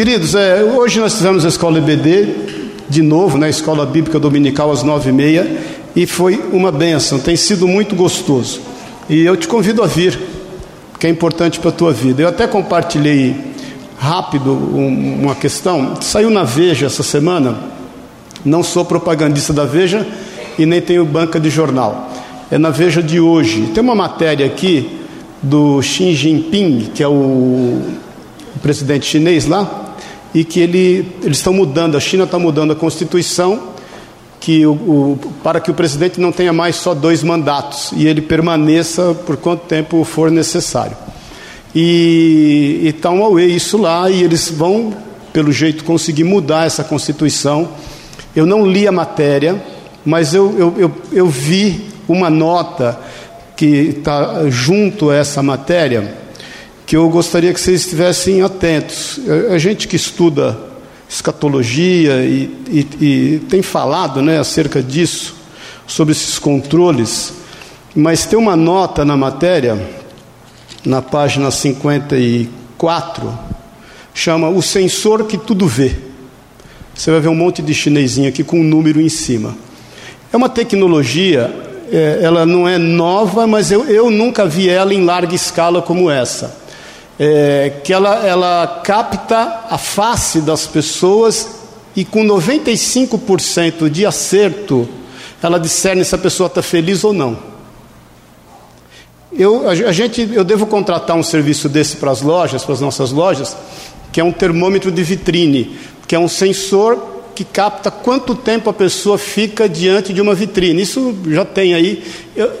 Queridos, é, hoje nós tivemos a escola EBD, de novo, na né, escola bíblica dominical às nove e meia, e foi uma benção, tem sido muito gostoso. E eu te convido a vir, que é importante para a tua vida. Eu até compartilhei rápido uma questão, saiu na Veja essa semana, não sou propagandista da Veja e nem tenho banca de jornal, é na Veja de hoje. Tem uma matéria aqui do Xi Jinping, que é o presidente chinês lá, e que ele, eles estão mudando, a China está mudando a Constituição que o, o, para que o presidente não tenha mais só dois mandatos e ele permaneça por quanto tempo for necessário. E está um away isso lá e eles vão, pelo jeito, conseguir mudar essa Constituição. Eu não li a matéria, mas eu, eu, eu, eu vi uma nota que está junto a essa matéria que eu gostaria que vocês estivessem atentos. A gente que estuda escatologia e, e, e tem falado né, acerca disso, sobre esses controles, mas tem uma nota na matéria, na página 54, chama O Sensor que Tudo Vê. Você vai ver um monte de chinesinho aqui com um número em cima. É uma tecnologia, é, ela não é nova, mas eu, eu nunca vi ela em larga escala como essa é, que ela, ela capta a face das pessoas e com 95% de acerto, ela discerne se a pessoa está feliz ou não. Eu, a, gente, eu devo contratar um serviço desse para as lojas, para as nossas lojas, que é um termômetro de vitrine, que é um sensor que capta quanto tempo a pessoa fica diante de uma vitrine. Isso já tem aí,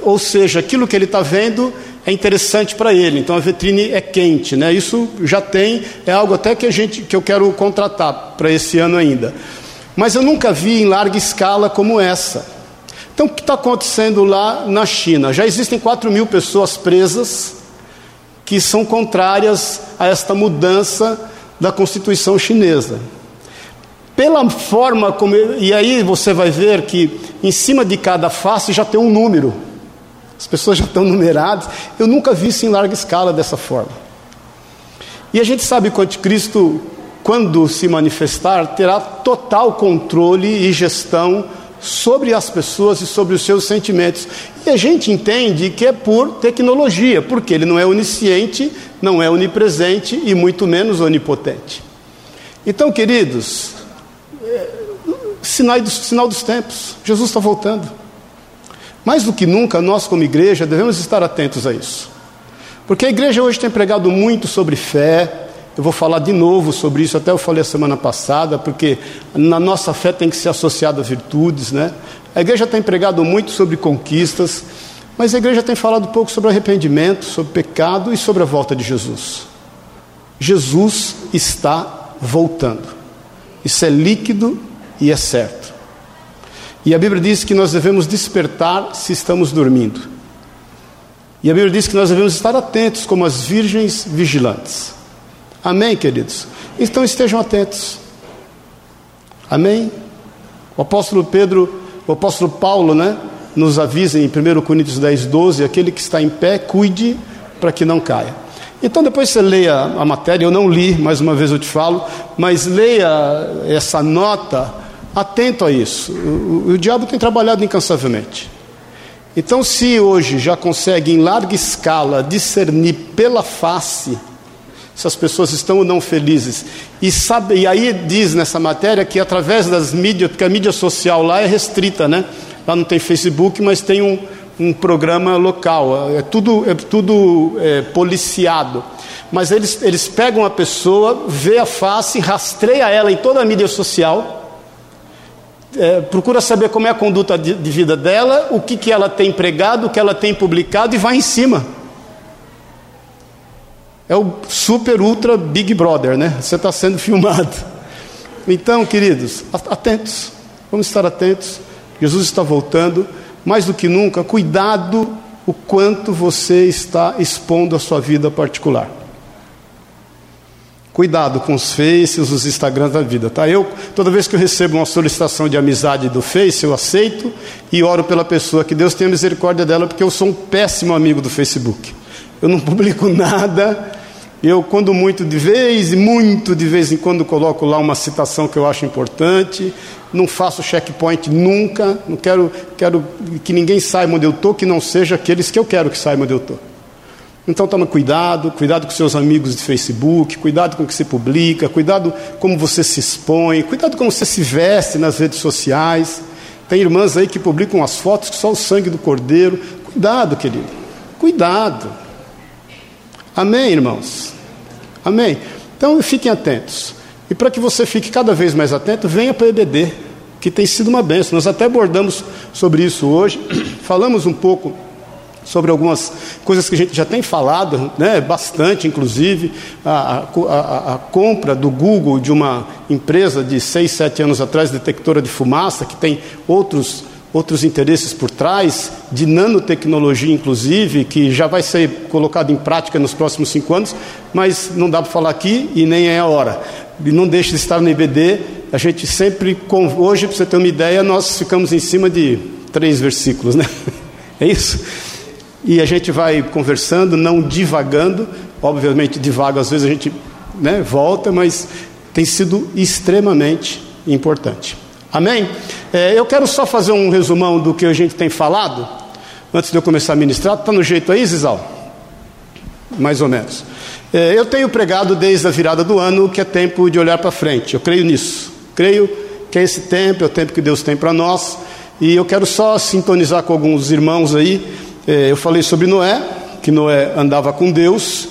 ou seja, aquilo que ele está vendo é interessante para ele. Então a vitrine é quente, né? Isso já tem, é algo até que a gente que eu quero contratar para esse ano ainda. Mas eu nunca vi em larga escala como essa. Então o que está acontecendo lá na China? Já existem 4 mil pessoas presas que são contrárias a esta mudança da Constituição chinesa. Pela forma como. E aí você vai ver que em cima de cada face já tem um número. As pessoas já estão numeradas. Eu nunca vi isso em larga escala dessa forma. E a gente sabe que o anticristo, quando se manifestar, terá total controle e gestão sobre as pessoas e sobre os seus sentimentos. E a gente entende que é por tecnologia, porque ele não é onisciente, não é onipresente e muito menos onipotente. Então, queridos, é, sinal dos, sinal dos tempos, Jesus está voltando. Mais do que nunca, nós, como igreja, devemos estar atentos a isso. Porque a igreja hoje tem pregado muito sobre fé. Eu vou falar de novo sobre isso, até eu falei a semana passada, porque na nossa fé tem que ser associada a virtudes, né? A igreja tem pregado muito sobre conquistas, mas a igreja tem falado pouco sobre arrependimento, sobre pecado e sobre a volta de Jesus. Jesus está voltando. Isso é líquido e é certo. E a Bíblia diz que nós devemos despertar se estamos dormindo. E a Bíblia diz que nós devemos estar atentos como as virgens vigilantes. Amém, queridos? Então estejam atentos. Amém? O apóstolo Pedro, o apóstolo Paulo, né, nos avisa em 1 Coríntios 10, 12: aquele que está em pé, cuide para que não caia. Então depois você leia a matéria, eu não li, mais uma vez eu te falo, mas leia essa nota atento a isso. O, o, o diabo tem trabalhado incansavelmente. Então, se hoje já consegue em larga escala discernir pela face se as pessoas estão ou não felizes, e, sabe, e aí diz nessa matéria que através das mídias, porque a mídia social lá é restrita, né? Lá não tem Facebook, mas tem um, um programa local, é tudo, é tudo é, policiado. Mas eles, eles pegam a pessoa, vê a face, rastreia ela em toda a mídia social é, procura saber como é a conduta de, de vida dela, o que, que ela tem pregado, o que ela tem publicado e vai em cima. É o super, ultra Big Brother, né? Você está sendo filmado. Então, queridos, atentos, vamos estar atentos. Jesus está voltando, mais do que nunca, cuidado o quanto você está expondo a sua vida particular. Cuidado com os Faces, os Instagrams da vida, tá? Eu, toda vez que eu recebo uma solicitação de amizade do Face, eu aceito e oro pela pessoa, que Deus tenha misericórdia dela, porque eu sou um péssimo amigo do Facebook. Eu não publico nada Eu, quando muito de vez, e muito de vez em quando, coloco lá uma citação que eu acho importante. Não faço checkpoint nunca. Não quero, quero que ninguém saiba onde eu estou, que não seja aqueles que eu quero que saibam onde eu estou. Então toma cuidado, cuidado com seus amigos de Facebook, cuidado com o que você publica, cuidado como você se expõe, cuidado como você se veste nas redes sociais. Tem irmãs aí que publicam as fotos que só o sangue do cordeiro. Cuidado, querido. Cuidado. Amém, irmãos? Amém? Então fiquem atentos. E para que você fique cada vez mais atento, venha para o EBD, que tem sido uma benção. Nós até abordamos sobre isso hoje, falamos um pouco sobre algumas coisas que a gente já tem falado, né, bastante, inclusive, a, a, a, compra do Google de uma empresa de 6, 7 anos atrás, detectora de fumaça, que tem outros, outros interesses por trás, de nanotecnologia, inclusive, que já vai ser colocado em prática nos próximos cinco anos, mas não dá para falar aqui e nem é a hora. E não deixe de estar no IBD, a gente sempre, hoje, para você ter uma ideia, nós ficamos em cima de três versículos, né? É isso? E a gente vai conversando, não divagando, obviamente divaga, às vezes a gente né, volta, mas tem sido extremamente importante. Amém? É, eu quero só fazer um resumão do que a gente tem falado, antes de eu começar a ministrar. Está no jeito aí, Zizal? Mais ou menos. É, eu tenho pregado desde a virada do ano que é tempo de olhar para frente. Eu creio nisso. Creio que é esse tempo, é o tempo que Deus tem para nós. E eu quero só sintonizar com alguns irmãos aí eu falei sobre Noé, que Noé andava com Deus,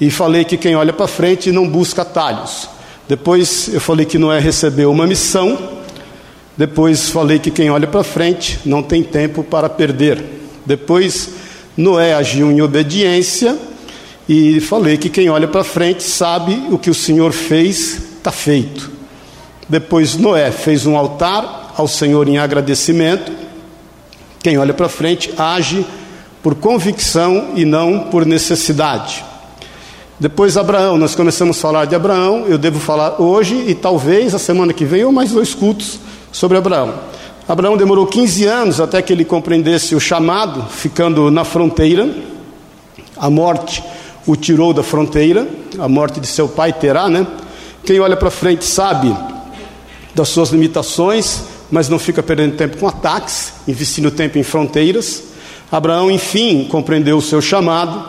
e falei que quem olha para frente não busca atalhos. Depois eu falei que Noé recebeu uma missão. Depois falei que quem olha para frente não tem tempo para perder. Depois Noé agiu em obediência e falei que quem olha para frente sabe o que o Senhor fez, está feito. Depois Noé fez um altar ao Senhor em agradecimento. Quem olha para frente age por convicção e não por necessidade. Depois Abraão, nós começamos a falar de Abraão, eu devo falar hoje e talvez a semana que vem ou mais dois cultos sobre Abraão. Abraão demorou 15 anos até que ele compreendesse o chamado, ficando na fronteira. A morte o tirou da fronteira, a morte de seu pai terá, né? Quem olha para frente sabe das suas limitações, mas não fica perdendo tempo com ataques, investindo tempo em fronteiras. Abraão, enfim, compreendeu o seu chamado,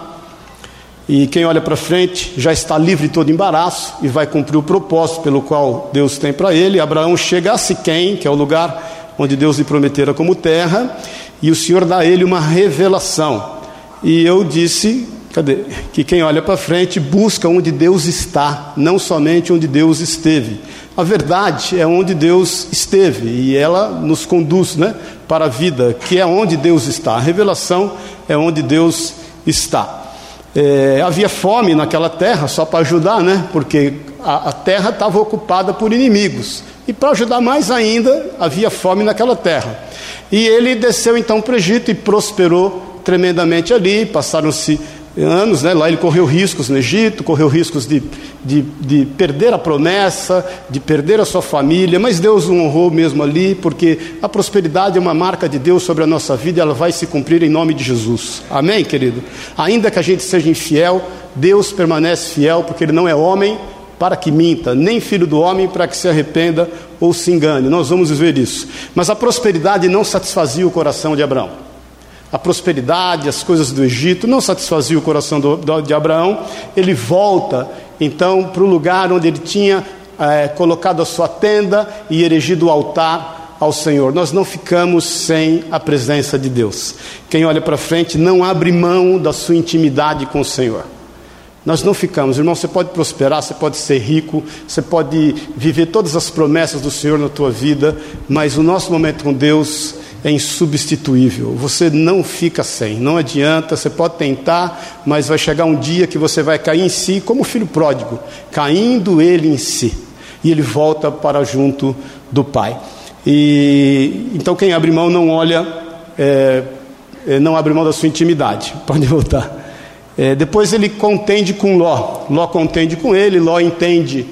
e quem olha para frente já está livre de todo embaraço e vai cumprir o propósito pelo qual Deus tem para ele. Abraão chega a Siquém, que é o lugar onde Deus lhe prometera como terra, e o Senhor dá a ele uma revelação. E eu disse, cadê? Que quem olha para frente busca onde Deus está, não somente onde Deus esteve. A verdade é onde Deus esteve e ela nos conduz né, para a vida, que é onde Deus está. A revelação é onde Deus está. É, havia fome naquela terra, só para ajudar, né? Porque a, a terra estava ocupada por inimigos. E para ajudar mais ainda, havia fome naquela terra. E ele desceu então para o Egito e prosperou tremendamente ali. Passaram-se anos, né? lá ele correu riscos no Egito, correu riscos de, de, de, perder a promessa, de perder a sua família, mas Deus o honrou mesmo ali, porque a prosperidade é uma marca de Deus sobre a nossa vida e ela vai se cumprir em nome de Jesus. Amém, querido? Ainda que a gente seja infiel, Deus permanece fiel, porque Ele não é homem para que minta, nem filho do homem para que se arrependa ou se engane. Nós vamos ver isso. Mas a prosperidade não satisfazia o coração de Abraão a prosperidade, as coisas do Egito, não satisfazia o coração do, do, de Abraão. Ele volta então para o lugar onde ele tinha é, colocado a sua tenda e erigido o altar ao Senhor. Nós não ficamos sem a presença de Deus. Quem olha para frente não abre mão da sua intimidade com o Senhor. Nós não ficamos, irmão. Você pode prosperar, você pode ser rico, você pode viver todas as promessas do Senhor na tua vida, mas o nosso momento com Deus é insubstituível. Você não fica sem, não adianta, você pode tentar, mas vai chegar um dia que você vai cair em si, como o filho pródigo, caindo ele em si, e ele volta para junto do Pai. E então quem abre mão não olha, é, é não abre mão da sua intimidade. Pode voltar. É, depois ele contende com Ló. Ló contende com ele, Ló entende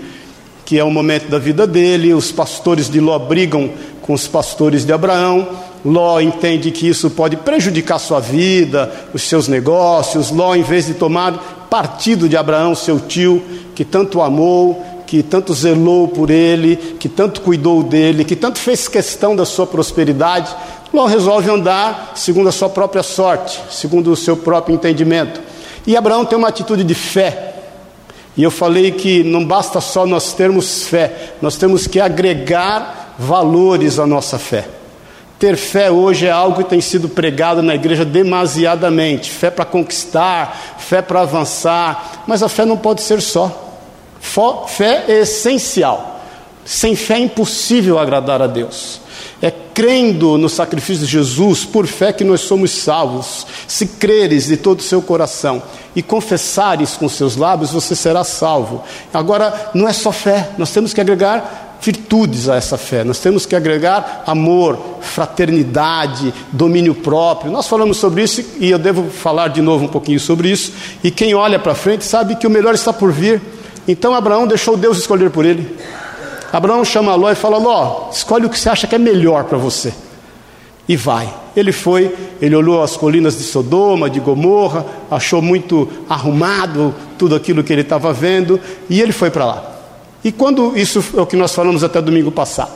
que é o momento da vida dele. Os pastores de Ló brigam com os pastores de Abraão. Ló entende que isso pode prejudicar sua vida, os seus negócios. Ló, em vez de tomar partido de Abraão, seu tio, que tanto amou, que tanto zelou por ele, que tanto cuidou dele, que tanto fez questão da sua prosperidade, Ló resolve andar segundo a sua própria sorte, segundo o seu próprio entendimento. E Abraão tem uma atitude de fé. E eu falei que não basta só nós termos fé, nós temos que agregar valores à nossa fé. Ter fé hoje é algo que tem sido pregado na igreja demasiadamente. Fé para conquistar, fé para avançar. Mas a fé não pode ser só. Fé é essencial. Sem fé é impossível agradar a Deus. É crendo no sacrifício de Jesus, por fé que nós somos salvos. Se creres de todo o seu coração e confessares com seus lábios, você será salvo. Agora, não é só fé, nós temos que agregar virtudes a essa fé. Nós temos que agregar amor, fraternidade, domínio próprio. Nós falamos sobre isso e eu devo falar de novo um pouquinho sobre isso. E quem olha para frente sabe que o melhor está por vir. Então Abraão deixou Deus escolher por ele. Abraão chama Ló e fala: Ló, escolhe o que você acha que é melhor para você. E vai. Ele foi, ele olhou as colinas de Sodoma, de Gomorra, achou muito arrumado tudo aquilo que ele estava vendo, e ele foi para lá. E quando isso é o que nós falamos até domingo passado.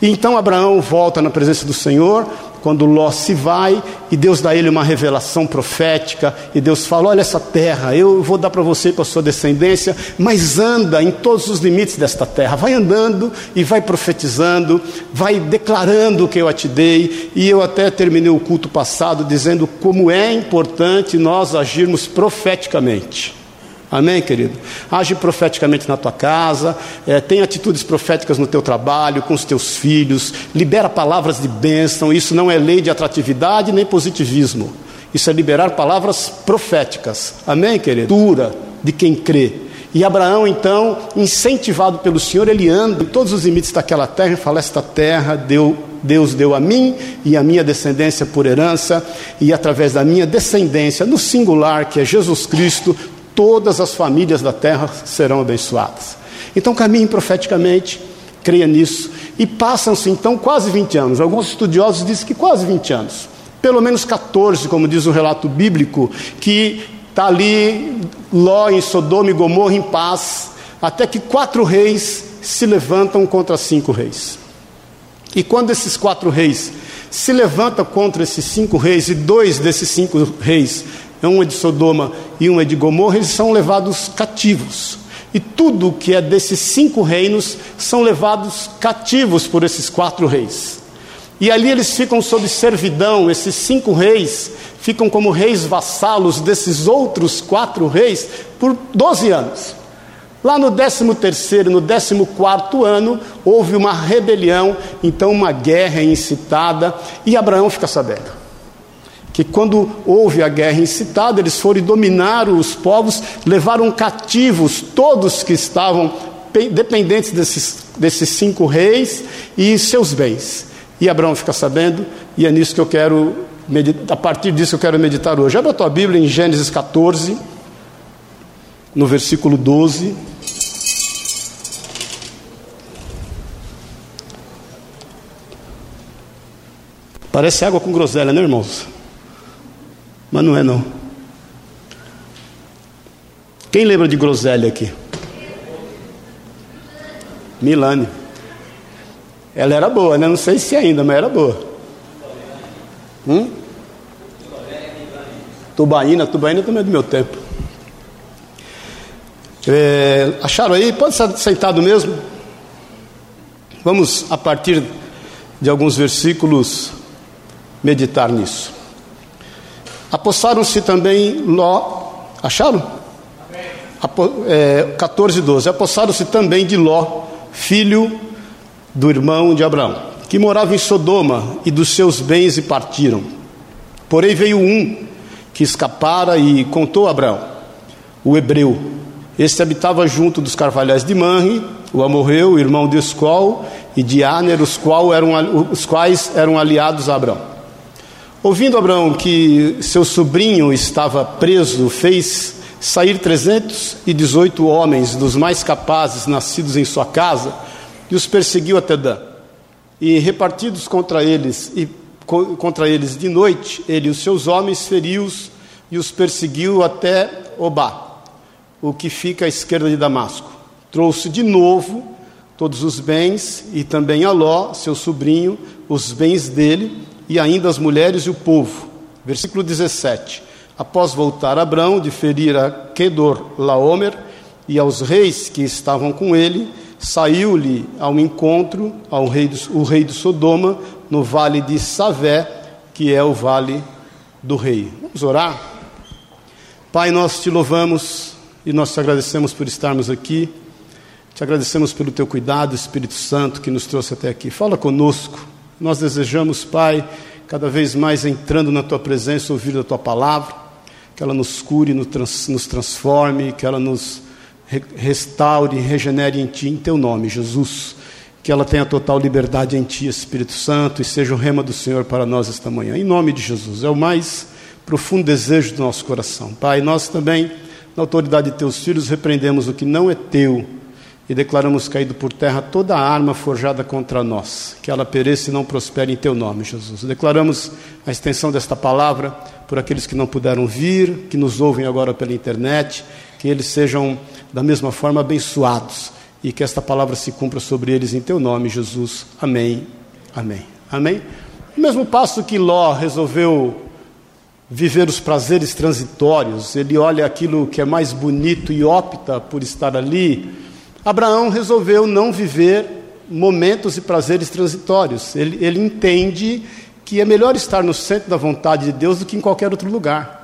E então Abraão volta na presença do Senhor, quando Ló se vai, e Deus dá a ele uma revelação profética, e Deus fala: Olha essa terra, eu vou dar para você e para a sua descendência, mas anda em todos os limites desta terra, vai andando e vai profetizando, vai declarando o que eu te dei, e eu até terminei o culto passado dizendo como é importante nós agirmos profeticamente. Amém, querido? Age profeticamente na tua casa, é, tem atitudes proféticas no teu trabalho, com os teus filhos, libera palavras de bênção. Isso não é lei de atratividade nem positivismo. Isso é liberar palavras proféticas. Amém, querido? Dura de quem crê. E Abraão, então, incentivado pelo Senhor, ele anda em todos os limites daquela terra e fala: Esta terra deu, Deus deu a mim e a minha descendência por herança, e através da minha descendência, no singular, que é Jesus Cristo, todas as famílias da terra serão abençoadas. Então caminhe profeticamente, creia nisso. E passam-se então quase 20 anos. Alguns estudiosos dizem que quase 20 anos. Pelo menos 14, como diz o relato bíblico, que está ali Ló em Sodoma e Gomorra em paz, até que quatro reis se levantam contra cinco reis. E quando esses quatro reis se levantam contra esses cinco reis, e dois desses cinco reis um é de Sodoma e um é de Gomorra, eles são levados cativos. E tudo que é desses cinco reinos são levados cativos por esses quatro reis. E ali eles ficam sob servidão, esses cinco reis ficam como reis vassalos desses outros quatro reis por 12 anos. Lá no 13 terceiro, no 14 quarto ano, houve uma rebelião, então uma guerra é incitada, e Abraão fica sabendo que quando houve a guerra incitada, eles foram dominar os povos, levaram cativos todos que estavam dependentes desses, desses cinco reis e seus bens. E Abraão fica sabendo, e é nisso que eu quero, meditar, a partir disso eu quero meditar hoje. Abra a tua Bíblia em Gênesis 14, no versículo 12. Parece água com groselha, né, irmãos? Mas não é não. Quem lembra de groselha aqui? Milane. Ela era boa, né? Não sei se ainda, mas era boa. Hum? Tubaína, Tubaína também é do meu tempo. É, acharam aí? Pode estar sentado mesmo. Vamos, a partir de alguns versículos, meditar nisso. Apossaram-se também Ló. Acharam? Apo, é, 14, 12. Apossaram-se também de Ló, filho do irmão de Abraão, que morava em Sodoma, e dos seus bens e partiram. Porém veio um que escapara e contou a Abraão, o hebreu. Este habitava junto dos carvalhais de Manre, o amorreu, irmão de Escol e de Aner, os, qual eram, os quais eram aliados a Abraão. Ouvindo Abraão que seu sobrinho estava preso, fez sair 318 homens dos mais capazes nascidos em sua casa e os perseguiu até Dan. E repartidos contra eles e contra eles de noite, ele e os seus homens feriu-os e os perseguiu até Obá, o que fica à esquerda de Damasco. Trouxe de novo todos os bens e também Aló, seu sobrinho, os bens dele e ainda as mulheres e o povo. Versículo 17. Após voltar Abrão de ferir a Kedor Laomer e aos reis que estavam com ele, saiu-lhe ao encontro ao rei do, o rei de Sodoma no vale de Savé, que é o vale do rei. Vamos orar? Pai, nós te louvamos e nós te agradecemos por estarmos aqui. Te agradecemos pelo teu cuidado, Espírito Santo, que nos trouxe até aqui. Fala conosco. Nós desejamos, Pai, cada vez mais entrando na tua presença, ouvir a tua palavra, que ela nos cure, nos transforme, que ela nos restaure, regenere em Ti, em Teu nome, Jesus. Que ela tenha total liberdade em Ti, Espírito Santo, e seja o rema do Senhor para nós esta manhã. Em nome de Jesus. É o mais profundo desejo do nosso coração. Pai, nós também, na autoridade de Teus filhos, repreendemos o que não é Teu e declaramos caído por terra toda arma forjada contra nós, que ela pereça e não prospere em teu nome, Jesus. Declaramos a extensão desta palavra por aqueles que não puderam vir, que nos ouvem agora pela internet, que eles sejam da mesma forma abençoados e que esta palavra se cumpra sobre eles em teu nome, Jesus. Amém. Amém. Amém. No mesmo passo que Ló resolveu viver os prazeres transitórios, ele olha aquilo que é mais bonito e opta por estar ali. Abraão resolveu não viver momentos e prazeres transitórios. Ele, ele entende que é melhor estar no centro da vontade de Deus do que em qualquer outro lugar.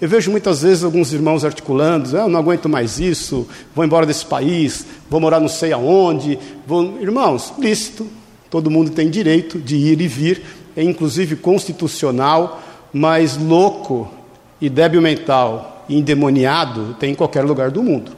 Eu vejo muitas vezes alguns irmãos articulando, ah, eu não aguento mais isso, vou embora desse país, vou morar não sei aonde. Vou... Irmãos, lícito, todo mundo tem direito de ir e vir, é inclusive constitucional, mas louco e débil mental e endemoniado tem em qualquer lugar do mundo.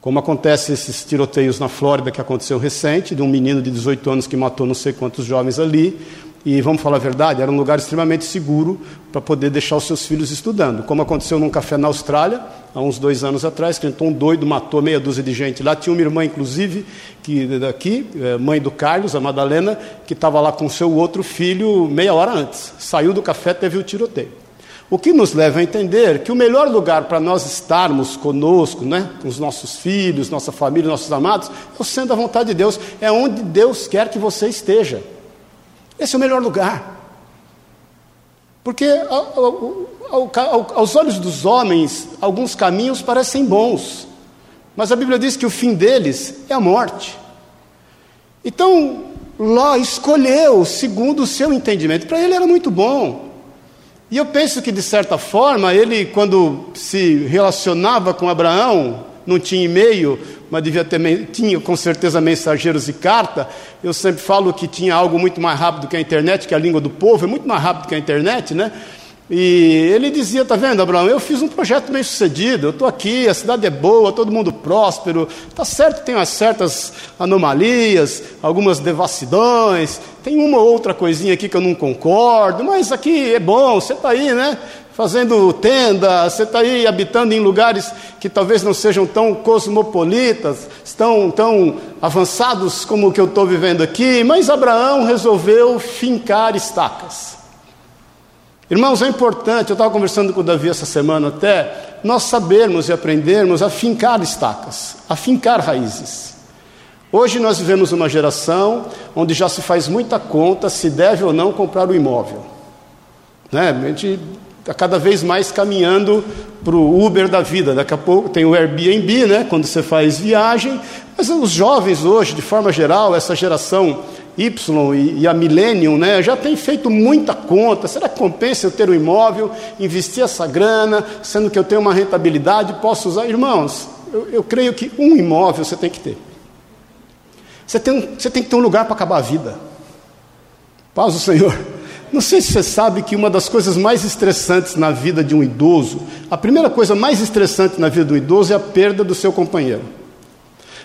Como acontece esses tiroteios na Flórida que aconteceu recente, de um menino de 18 anos que matou não sei quantos jovens ali, e vamos falar a verdade, era um lugar extremamente seguro para poder deixar os seus filhos estudando. Como aconteceu num café na Austrália, há uns dois anos atrás, que um doido, matou meia dúzia de gente lá. Tinha uma irmã, inclusive, que daqui, é, mãe do Carlos, a Madalena, que estava lá com seu outro filho meia hora antes. Saiu do café, teve o tiroteio. O que nos leva a entender que o melhor lugar para nós estarmos conosco, né, com os nossos filhos, nossa família, nossos amados, é o centro da vontade de Deus, é onde Deus quer que você esteja. Esse é o melhor lugar. Porque aos olhos dos homens, alguns caminhos parecem bons, mas a Bíblia diz que o fim deles é a morte. Então, Ló escolheu segundo o seu entendimento, para ele era muito bom. E eu penso que, de certa forma, ele, quando se relacionava com Abraão, não tinha e-mail, mas devia ter, tinha com certeza mensageiros e carta. Eu sempre falo que tinha algo muito mais rápido que a internet, que a língua do povo é muito mais rápido que a internet, né? E ele dizia: Está vendo, Abraão? Eu fiz um projeto bem sucedido, eu estou aqui, a cidade é boa, todo mundo próspero. Está certo, tem umas certas anomalias, algumas devassidões, tem uma ou outra coisinha aqui que eu não concordo, mas aqui é bom, você está aí, né? fazendo tenda, você está aí habitando em lugares que talvez não sejam tão cosmopolitas, tão, tão avançados como o que eu estou vivendo aqui, mas Abraão resolveu fincar estacas. Irmãos, é importante, eu estava conversando com o Davi essa semana até, nós sabermos e aprendermos a fincar estacas, a fincar raízes. Hoje nós vivemos uma geração onde já se faz muita conta se deve ou não comprar o imóvel. Né? A gente está cada vez mais caminhando para o Uber da vida. Daqui a pouco tem o Airbnb, né, quando você faz viagem. Mas os jovens hoje, de forma geral, essa geração Y e, a Millennium, né, já tem feito muita conta. Será que compensa eu ter um imóvel, investir essa grana, sendo que eu tenho uma rentabilidade, posso usar? Irmãos, eu, eu creio que um imóvel você tem que ter. Você tem, você tem que ter um lugar para acabar a vida. Paz do Senhor. Não sei se você sabe que uma das coisas mais estressantes na vida de um idoso, a primeira coisa mais estressante na vida do idoso é a perda do seu companheiro.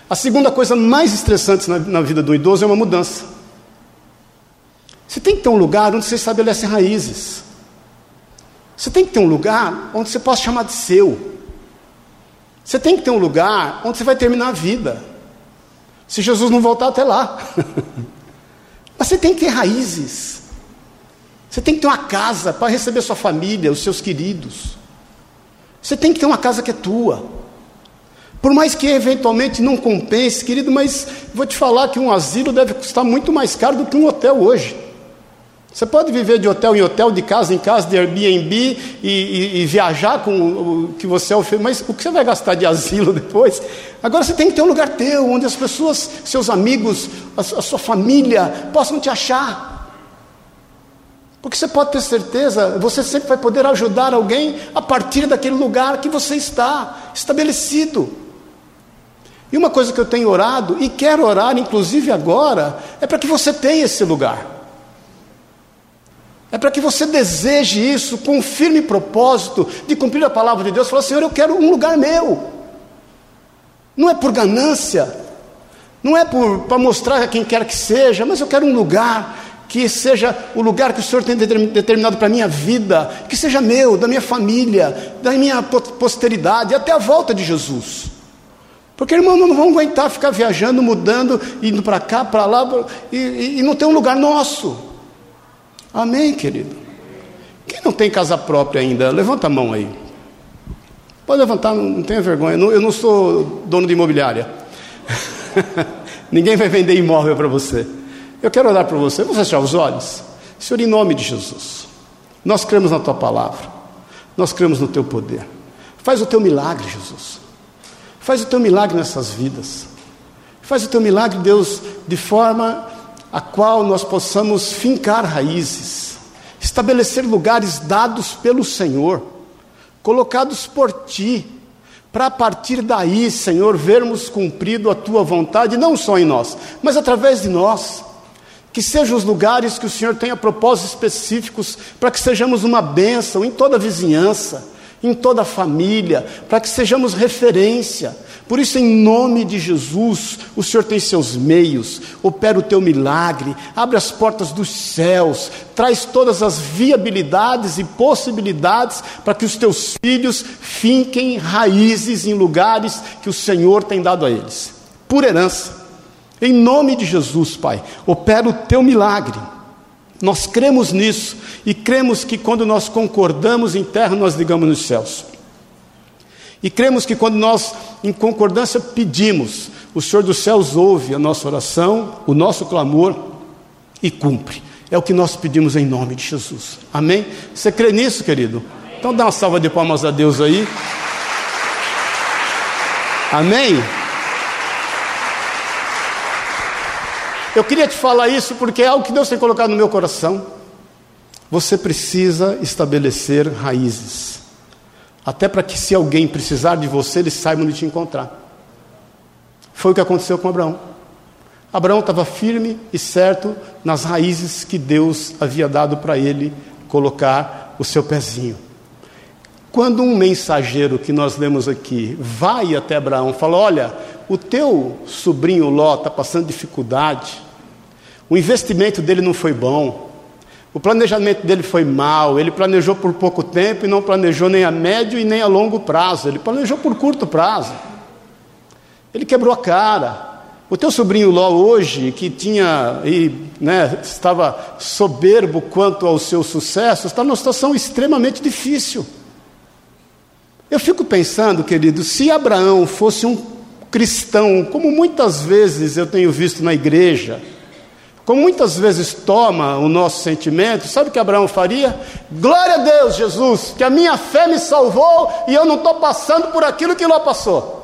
A segunda coisa mais estressante na, na vida do idoso é uma mudança. Você tem que ter um lugar onde você estabelece raízes. Você tem que ter um lugar onde você possa chamar de seu. Você tem que ter um lugar onde você vai terminar a vida. Se Jesus não voltar até lá. Mas você tem que ter raízes. Você tem que ter uma casa para receber sua família, os seus queridos. Você tem que ter uma casa que é tua. Por mais que eventualmente não compense, querido, mas vou te falar que um asilo deve custar muito mais caro do que um hotel hoje. Você pode viver de hotel em hotel, de casa em casa, de Airbnb e, e, e viajar com o que você oferece, mas o que você vai gastar de asilo depois? Agora você tem que ter um lugar teu, onde as pessoas, seus amigos, a, a sua família possam te achar. Porque você pode ter certeza, você sempre vai poder ajudar alguém a partir daquele lugar que você está estabelecido. E uma coisa que eu tenho orado e quero orar, inclusive agora, é para que você tenha esse lugar. É para que você deseje isso com um firme propósito de cumprir a palavra de Deus. Falar, Senhor, eu quero um lugar meu. Não é por ganância, não é para mostrar a quem quer que seja, mas eu quero um lugar que seja o lugar que o Senhor tem determinado para a minha vida, que seja meu, da minha família, da minha posteridade, até a volta de Jesus. Porque, irmão, não vão aguentar ficar viajando, mudando, indo para cá, para lá, e, e, não tem um lugar nosso. Amém, querido? Quem não tem casa própria ainda, levanta a mão aí. Pode levantar, não tenha vergonha. Eu não sou dono de imobiliária. Ninguém vai vender imóvel para você. Eu quero orar por você. Vamos fechar os olhos? Senhor, em nome de Jesus, nós cremos na tua palavra, nós cremos no teu poder. Faz o teu milagre, Jesus. Faz o teu milagre nessas vidas. Faz o teu milagre, Deus, de forma a qual nós possamos fincar raízes, estabelecer lugares dados pelo Senhor, colocados por ti, para a partir daí, Senhor, vermos cumprido a tua vontade, não só em nós, mas através de nós. Que sejam os lugares que o Senhor tenha propósitos específicos para que sejamos uma bênção em toda a vizinhança, em toda a família, para que sejamos referência. Por isso, em nome de Jesus, o Senhor tem seus meios, opera o teu milagre, abre as portas dos céus, traz todas as viabilidades e possibilidades para que os teus filhos finquem raízes em lugares que o Senhor tem dado a eles, por herança. Em nome de Jesus, Pai, opera o teu milagre. Nós cremos nisso e cremos que quando nós concordamos em terra, nós ligamos nos céus. E cremos que quando nós, em concordância, pedimos, o Senhor dos céus ouve a nossa oração, o nosso clamor e cumpre. É o que nós pedimos em nome de Jesus. Amém? Você crê nisso, querido? Então dá uma salva de palmas a Deus aí. Amém? Eu queria te falar isso porque é algo que Deus tem colocado no meu coração. Você precisa estabelecer raízes, até para que, se alguém precisar de você, eles saibam onde te encontrar. Foi o que aconteceu com Abraão. Abraão estava firme e certo nas raízes que Deus havia dado para ele colocar o seu pezinho. Quando um mensageiro que nós lemos aqui vai até Abraão e fala: Olha, o teu sobrinho Ló está passando dificuldade, o investimento dele não foi bom, o planejamento dele foi mal, ele planejou por pouco tempo e não planejou nem a médio e nem a longo prazo, ele planejou por curto prazo. Ele quebrou a cara. O teu sobrinho Ló hoje, que tinha e né, estava soberbo quanto ao seu sucesso, está numa situação extremamente difícil. Eu fico pensando, querido, se Abraão fosse um cristão, como muitas vezes eu tenho visto na igreja, como muitas vezes toma o nosso sentimento, sabe o que Abraão faria? Glória a Deus, Jesus, que a minha fé me salvou e eu não estou passando por aquilo que Ló passou.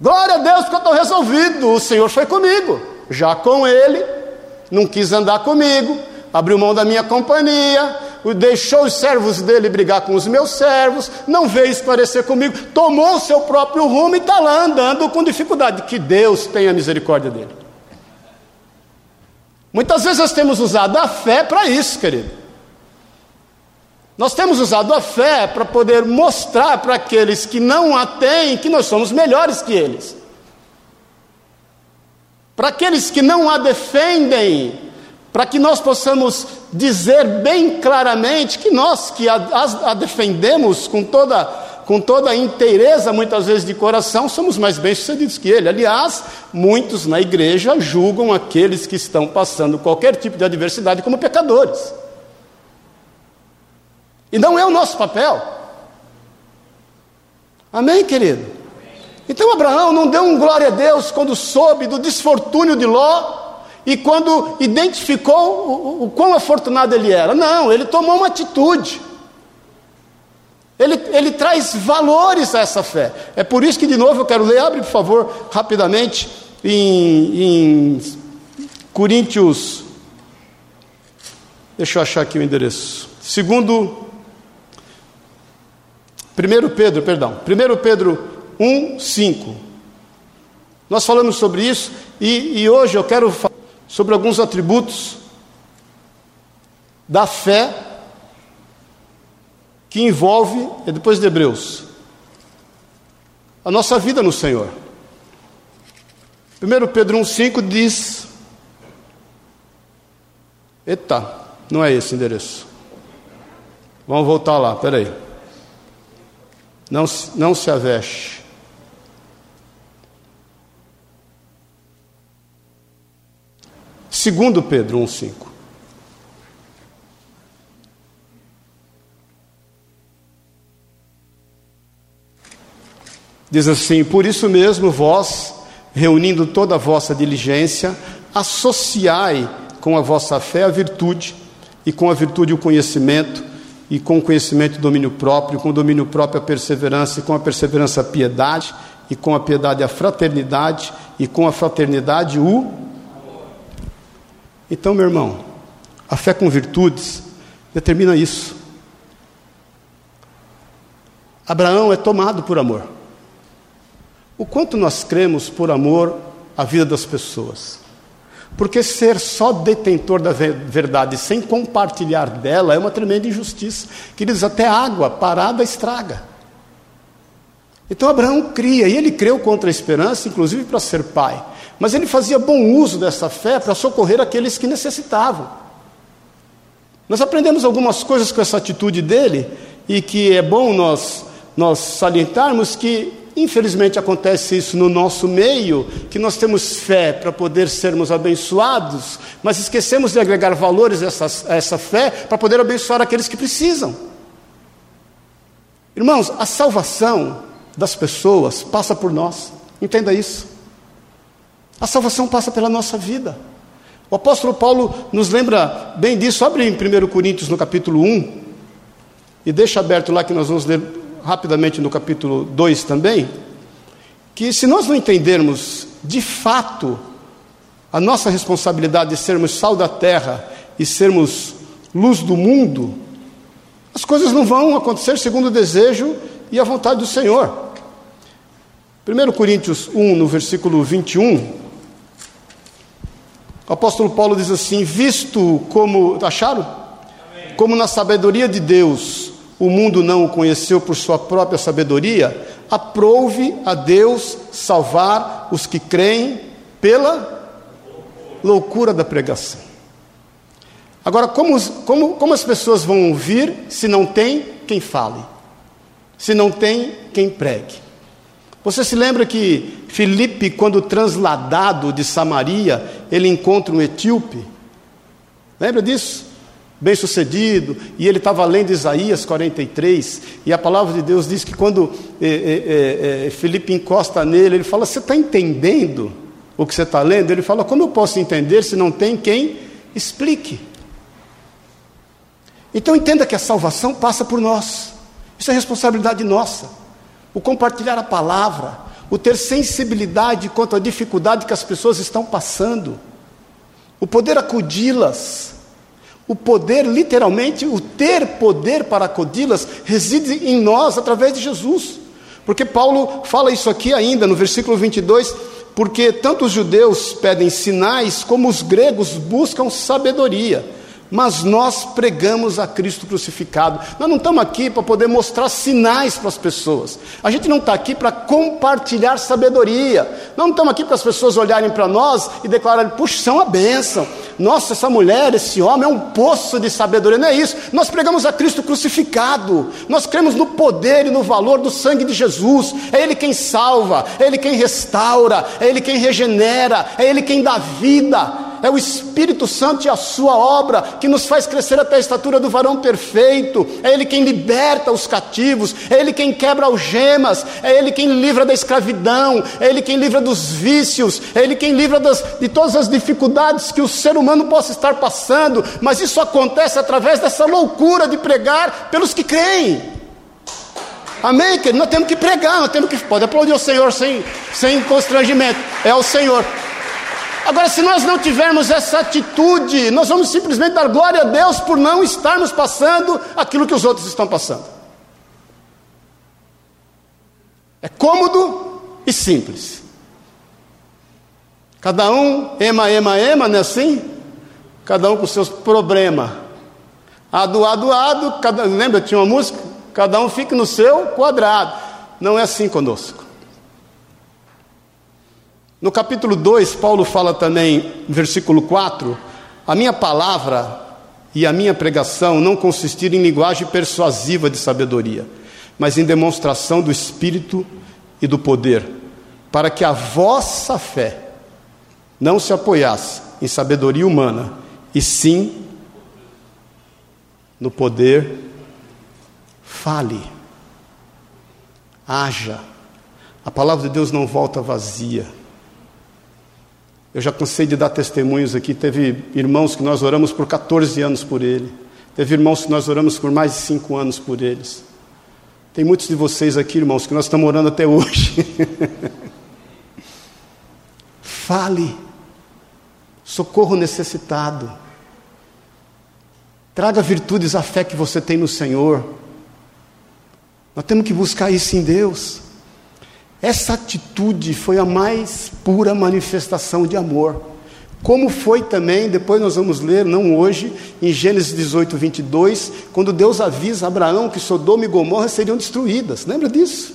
Glória a Deus, que eu estou resolvido, o Senhor foi comigo, já com ele, não quis andar comigo, abriu mão da minha companhia, deixou os servos dele brigar com os meus servos, não veio esclarecer comigo, tomou o seu próprio rumo e está lá andando com dificuldade. Que Deus tenha misericórdia dele. Muitas vezes nós temos usado a fé para isso, querido. Nós temos usado a fé para poder mostrar para aqueles que não a têm que nós somos melhores que eles. Para aqueles que não a defendem, para que nós possamos dizer bem claramente que nós que a, a, a defendemos com toda com toda a inteireza, muitas vezes de coração, somos mais bem-sucedidos que ele. Aliás, muitos na igreja julgam aqueles que estão passando qualquer tipo de adversidade como pecadores. E não é o nosso papel. Amém, querido? Então Abraão não deu um glória a Deus quando soube do desfortúnio de Ló e quando identificou o, o quão afortunado ele era. Não, ele tomou uma atitude. Ele, ele traz valores a essa fé. É por isso que, de novo, eu quero ler, abre por favor, rapidamente, em, em Coríntios. Deixa eu achar aqui o endereço. Segundo. 1 Pedro, perdão. 1 Pedro 1, 5. Nós falamos sobre isso e, e hoje eu quero falar sobre alguns atributos da fé que envolve, é depois de Hebreus, a nossa vida no Senhor. 1 Pedro 1,5 diz: Eita, não é esse endereço. Vamos voltar lá, peraí. Não, não se aveste. Segundo Pedro 1,5. Diz assim: Por isso mesmo, vós, reunindo toda a vossa diligência, associai com a vossa fé a virtude, e com a virtude o conhecimento, e com o conhecimento o domínio próprio, com o domínio próprio a perseverança, e com a perseverança a piedade, e com a piedade a fraternidade, e com a fraternidade o então, meu irmão, a fé com virtudes determina isso. Abraão é tomado por amor. O quanto nós cremos por amor a vida das pessoas. Porque ser só detentor da verdade sem compartilhar dela é uma tremenda injustiça. Queridos, até água parada estraga. Então Abraão cria, e ele creu contra a esperança, inclusive para ser pai. Mas ele fazia bom uso dessa fé para socorrer aqueles que necessitavam. Nós aprendemos algumas coisas com essa atitude dele, e que é bom nós, nós salientarmos que, infelizmente, acontece isso no nosso meio, que nós temos fé para poder sermos abençoados, mas esquecemos de agregar valores a essa, a essa fé para poder abençoar aqueles que precisam. Irmãos, a salvação das pessoas passa por nós, entenda isso. A salvação passa pela nossa vida. O apóstolo Paulo nos lembra bem disso. Abre em 1 Coríntios no capítulo 1 e deixa aberto lá que nós vamos ler rapidamente no capítulo 2 também. Que se nós não entendermos de fato a nossa responsabilidade de sermos sal da terra e sermos luz do mundo, as coisas não vão acontecer segundo o desejo e a vontade do Senhor. 1 Coríntios 1, no versículo 21, o apóstolo Paulo diz assim: visto como. Acharam? Amém. Como na sabedoria de Deus o mundo não o conheceu por sua própria sabedoria, aprouve a Deus salvar os que creem pela loucura da pregação. Agora, como, como, como as pessoas vão ouvir se não tem quem fale? Se não tem quem pregue? Você se lembra que Filipe, quando transladado de Samaria, ele encontra um etíope? Lembra disso? Bem sucedido, e ele estava lendo Isaías 43, e a palavra de Deus diz que quando é, é, é, Filipe encosta nele, ele fala: Você está entendendo o que você está lendo? Ele fala: Como eu posso entender se não tem quem explique? Então entenda que a salvação passa por nós, isso é responsabilidade nossa o compartilhar a palavra, o ter sensibilidade quanto à dificuldade que as pessoas estão passando, o poder acudi-las, o poder, literalmente, o ter poder para acudi-las, reside em nós através de Jesus. Porque Paulo fala isso aqui ainda no versículo 22, porque tanto os judeus pedem sinais, como os gregos buscam sabedoria. Mas nós pregamos a Cristo crucificado. Nós não estamos aqui para poder mostrar sinais para as pessoas. A gente não está aqui para compartilhar sabedoria. Nós não estamos aqui para as pessoas olharem para nós e declararem: puxa, são é uma bênção. Nossa, essa mulher, esse homem é um poço de sabedoria. Não é isso. Nós pregamos a Cristo crucificado. Nós cremos no poder e no valor do sangue de Jesus. É Ele quem salva, é Ele quem restaura, é Ele quem regenera, é Ele quem dá vida é o Espírito Santo e a sua obra que nos faz crescer até a estatura do varão perfeito, é Ele quem liberta os cativos, é Ele quem quebra algemas, é Ele quem livra da escravidão, é Ele quem livra dos vícios, é Ele quem livra das, de todas as dificuldades que o ser humano possa estar passando, mas isso acontece através dessa loucura de pregar pelos que creem. Amém, querido? Nós temos que pregar, nós temos que. Pode aplaudir o Senhor sem, sem constrangimento. É o Senhor. Agora, se nós não tivermos essa atitude, nós vamos simplesmente dar glória a Deus por não estarmos passando aquilo que os outros estão passando. É cômodo e simples. Cada um ema, ema, ema, não é assim? Cada um com seus problemas. Ado, ado, ado, cada, lembra, tinha uma música? Cada um fica no seu quadrado. Não é assim conosco. No capítulo 2, Paulo fala também, versículo 4: A minha palavra e a minha pregação não consistiram em linguagem persuasiva de sabedoria, mas em demonstração do Espírito e do poder, para que a vossa fé não se apoiasse em sabedoria humana, e sim no poder. Fale, haja. A palavra de Deus não volta vazia eu já cansei de dar testemunhos aqui. Teve irmãos que nós oramos por 14 anos por ele. Teve irmãos que nós oramos por mais de 5 anos por eles. Tem muitos de vocês aqui, irmãos, que nós estamos orando até hoje. Fale. Socorro necessitado. Traga virtudes à fé que você tem no Senhor. Nós temos que buscar isso em Deus. Essa atitude foi a mais pura manifestação de amor. Como foi também, depois nós vamos ler, não hoje, em Gênesis 18, 22, quando Deus avisa Abraão que Sodoma e Gomorra seriam destruídas. Lembra disso?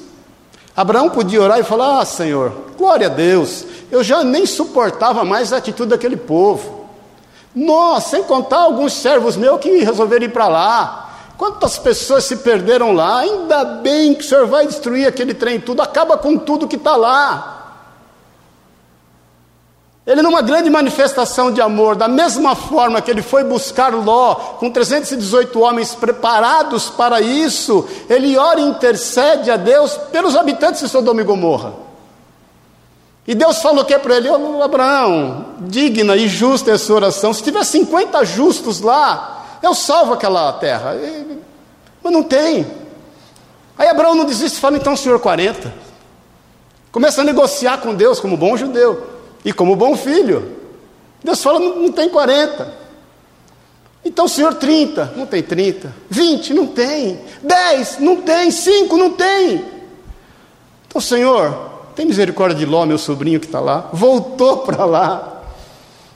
Abraão podia orar e falar: Ah, Senhor, glória a Deus, eu já nem suportava mais a atitude daquele povo. Nossa, sem contar alguns servos meus que resolveram ir para lá. Quantas pessoas se perderam lá? Ainda bem que o Senhor vai destruir aquele trem tudo, acaba com tudo que está lá. Ele, numa grande manifestação de amor, da mesma forma que ele foi buscar Ló, com 318 homens preparados para isso, ele ora e intercede a Deus pelos habitantes de Sodoma e Gomorra. E Deus falou que é para ele: oh, Abraão, digna e justa é a sua oração. Se tiver 50 justos lá, eu salvo aquela terra. Mas não tem. Aí Abraão não desiste e fala, então, senhor, 40. Começa a negociar com Deus como bom judeu e como bom filho. Deus fala, não, não tem 40. Então, senhor, 30, não tem 30. 20, não tem. 10, não tem. 5, não tem. Então, senhor, tem misericórdia de Ló, meu sobrinho que está lá. Voltou para lá.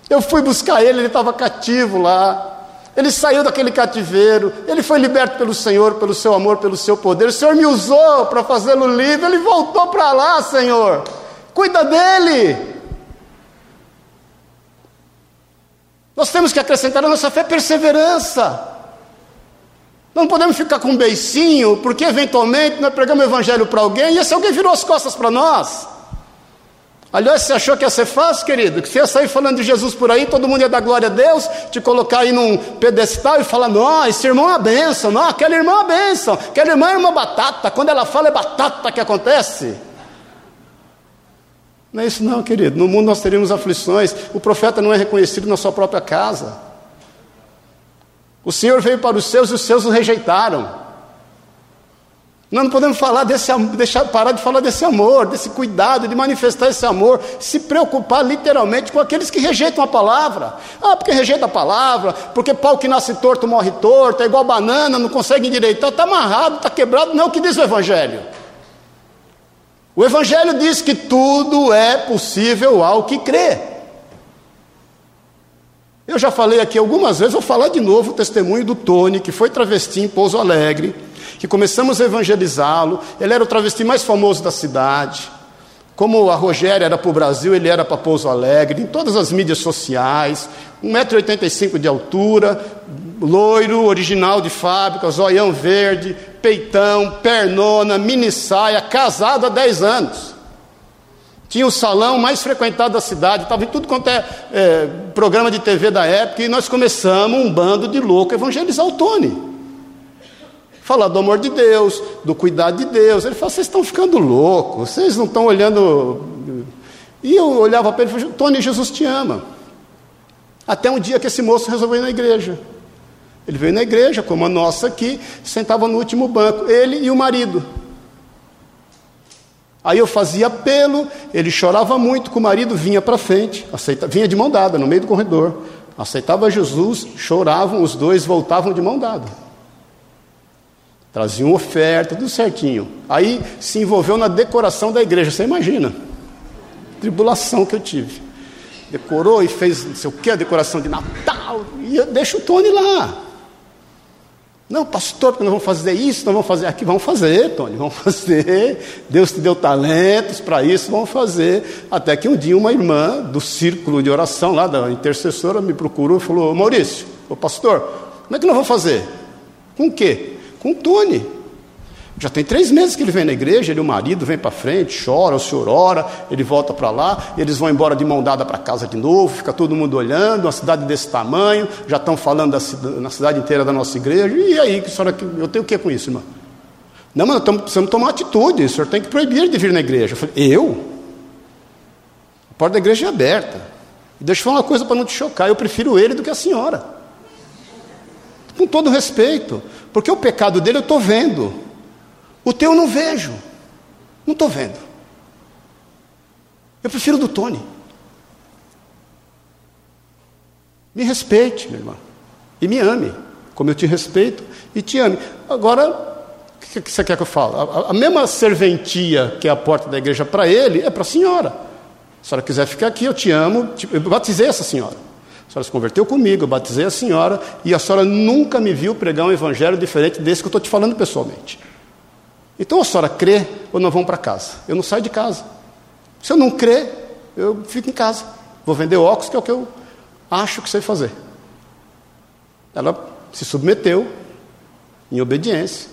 Eu fui buscar ele, ele estava cativo lá. Ele saiu daquele cativeiro, ele foi liberto pelo Senhor, pelo seu amor, pelo seu poder. O Senhor me usou para fazê-lo livre, ele voltou para lá, Senhor. Cuida dele. Nós temos que acrescentar a nossa fé perseverança. Não podemos ficar com um beicinho, porque eventualmente nós pregamos o evangelho para alguém e esse alguém virou as costas para nós. Aliás, você achou que ia ser fácil, querido? Que você ia sair falando de Jesus por aí, todo mundo ia dar glória a Deus, te colocar aí num pedestal e falar: Não, esse irmão é uma bênção, não, aquela irmã é uma bênção, aquela irmã é uma batata, quando ela fala é batata que acontece. Não é isso, não, querido. No mundo nós teríamos aflições, o profeta não é reconhecido na sua própria casa. O Senhor veio para os seus e os seus o rejeitaram. Nós não podemos falar desse, deixar, parar de falar desse amor, desse cuidado, de manifestar esse amor, se preocupar literalmente com aqueles que rejeitam a palavra. Ah, porque rejeita a palavra, porque pau que nasce torto morre torto, é igual banana, não consegue endireitar, está amarrado, está quebrado. Não é o que diz o Evangelho. O Evangelho diz que tudo é possível ao que crê. Eu já falei aqui algumas vezes, vou falar de novo o testemunho do Tony, que foi travesti em Pouso Alegre, que começamos a evangelizá-lo. Ele era o travesti mais famoso da cidade. Como a Rogéria era para o Brasil, ele era para Pouso Alegre, em todas as mídias sociais, 1,85m de altura, loiro, original de fábrica, zoião verde, peitão, pernona, mini saia, casado há 10 anos. Tinha o salão mais frequentado da cidade, estava em tudo quanto é, é, programa de TV da época, e nós começamos um bando de louco evangelizar o Tony falar do amor de Deus, do cuidado de Deus. Ele falou: vocês estão ficando loucos, vocês não estão olhando. E eu olhava para ele e falei: Tony, Jesus te ama. Até um dia que esse moço resolveu ir na igreja. Ele veio na igreja, como a nossa aqui, sentava no último banco, ele e o marido. Aí eu fazia apelo, ele chorava muito, que o marido vinha para frente, aceita, vinha de mão dada, no meio do corredor. Aceitava Jesus, choravam, os dois voltavam de mão dada. Traziam oferta, tudo certinho. Aí se envolveu na decoração da igreja, você imagina. Tribulação que eu tive. Decorou e fez não sei o que, a decoração de Natal. E deixa o Tony lá. Não, pastor, porque nós vamos fazer isso, nós vamos fazer aqui. Vamos fazer, Tony, vamos fazer. Deus te deu talentos para isso, vamos fazer. Até que um dia uma irmã do círculo de oração lá, da intercessora, me procurou e falou: Maurício, ô pastor, como é que nós vamos fazer? Com o quê? Com o Tony. Já tem três meses que ele vem na igreja, ele e o marido vem para frente, chora, o senhor ora, ele volta para lá, eles vão embora de mão dada para casa de novo, fica todo mundo olhando, uma cidade desse tamanho, já estão falando da, na cidade inteira da nossa igreja, e aí, que senhora, eu tenho o que com isso, irmão? Não, mas nós precisamos tomar atitude, o senhor tem que proibir de vir na igreja. Eu falei, eu? A porta da igreja é aberta. Deixa eu falar uma coisa para não te chocar, eu prefiro ele do que a senhora. Com todo respeito. Porque o pecado dele eu estou vendo. O teu eu não vejo. Não estou vendo. Eu prefiro do Tony. Me respeite, meu irmão. E me ame. Como eu te respeito e te ame. Agora, o que você quer que eu fale? A, a mesma serventia que é a porta da igreja para ele é para a senhora. Se a senhora quiser ficar aqui, eu te amo. Eu batizei essa senhora. A senhora se converteu comigo, eu batizei a senhora e a senhora nunca me viu pregar um evangelho diferente desse que eu estou te falando pessoalmente. Então a senhora crê ou não vão para casa? Eu não saio de casa. Se eu não crer, eu fico em casa. Vou vender óculos, que é o que eu acho que sei fazer. Ela se submeteu em obediência,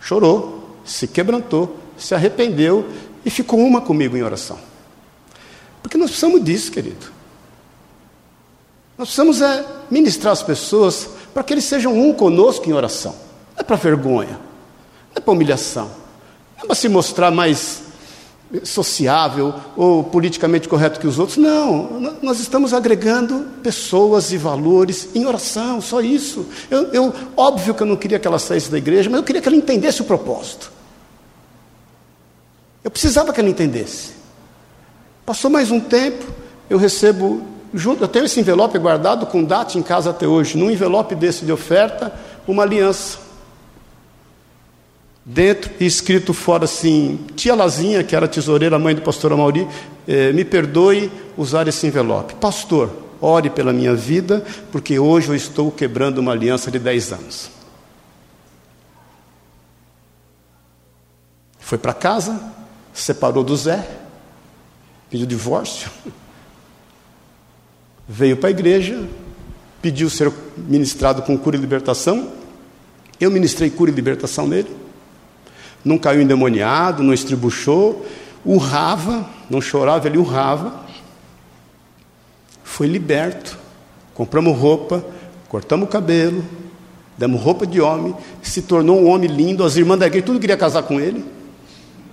chorou, se quebrantou, se arrependeu e ficou uma comigo em oração. Porque nós precisamos disso, querido. Nós precisamos é, ministrar as pessoas para que eles sejam um conosco em oração. Não é para vergonha, não é para humilhação, não é para se mostrar mais sociável ou politicamente correto que os outros. Não, nós estamos agregando pessoas e valores em oração, só isso. Eu, eu, óbvio que eu não queria que ela saísse da igreja, mas eu queria que ela entendesse o propósito. Eu precisava que ela entendesse. Passou mais um tempo, eu recebo junto, eu tenho esse envelope guardado com data em casa até hoje. Num envelope desse de oferta, uma aliança. Dentro e escrito fora assim: Tia Lazinha, que era tesoureira, mãe do pastor Amauri, eh, me perdoe usar esse envelope. Pastor, ore pela minha vida, porque hoje eu estou quebrando uma aliança de 10 anos. Foi para casa, separou do Zé, pediu divórcio. veio para a igreja, pediu ser ministrado com cura e libertação. Eu ministrei cura e libertação nele. Não caiu endemoniado, não estribuchou, urrava, não chorava, ele urrava. Foi liberto. Compramos roupa, cortamos o cabelo, demos roupa de homem, se tornou um homem lindo. As irmãs da igreja tudo queria casar com ele.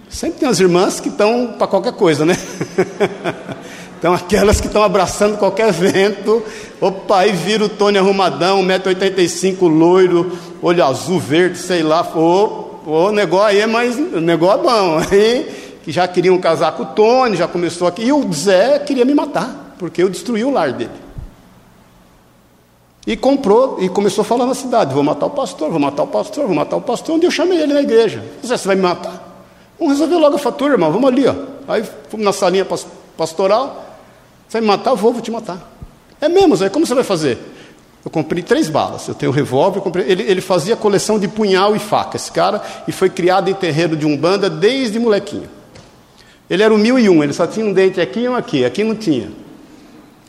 Sempre tem as irmãs que estão para qualquer coisa, né? Então, aquelas que estão abraçando qualquer vento, opa, aí vira o Tony arrumadão, 1,85m, loiro, olho azul, verde, sei lá, o negócio aí é mais, negócio é bom, aí, que já queriam casar com o Tony, já começou aqui, e o Zé queria me matar, porque eu destruí o lar dele. E comprou, e começou a falar na cidade, vou matar o pastor, vou matar o pastor, vou matar o pastor, onde eu chamei ele na igreja, Zé, você vai me matar? Vamos resolver logo a fatura, irmão, vamos ali, ó. Aí fomos na salinha pastoral, você vai me matar? Vou, vou te matar. É mesmo, Zé, como você vai fazer? Eu comprei três balas. Eu tenho um revólver. Comprei... Ele, ele, fazia coleção de punhal e faca, esse cara, e foi criado em terreiro de Umbanda desde molequinho. Ele era o mil e um, ele só tinha um dente aqui e um aqui, aqui não tinha.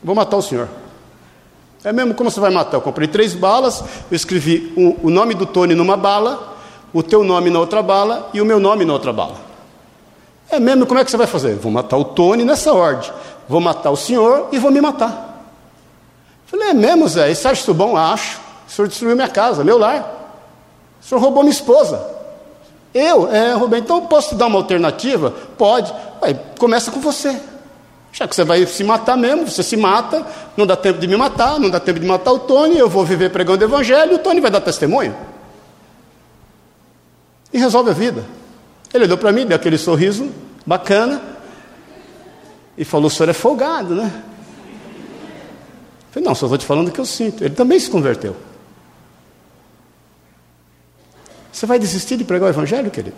Vou matar o senhor. É mesmo? Como você vai matar? Eu comprei três balas, eu escrevi o, o nome do Tony numa bala, o teu nome na outra bala e o meu nome na outra bala. É mesmo? Como é que você vai fazer? Vou matar o Tony nessa ordem. Vou matar o senhor e vou me matar. Falei, é mesmo, Zé? Isso acha isso bom? Acho. O senhor destruiu minha casa, meu lar. O senhor roubou minha esposa. Eu? É, roubei. Então posso te dar uma alternativa? Pode. Aí, começa com você. Já que você vai se matar mesmo, você se mata, não dá tempo de me matar, não dá tempo de matar o Tony, eu vou viver pregando o evangelho o Tony vai dar testemunho. E resolve a vida. Ele olhou para mim, deu aquele sorriso bacana e falou: o senhor é folgado, né? Falei, não, só estou te falando o que eu sinto. Ele também se converteu. Você vai desistir de pregar o evangelho, querido?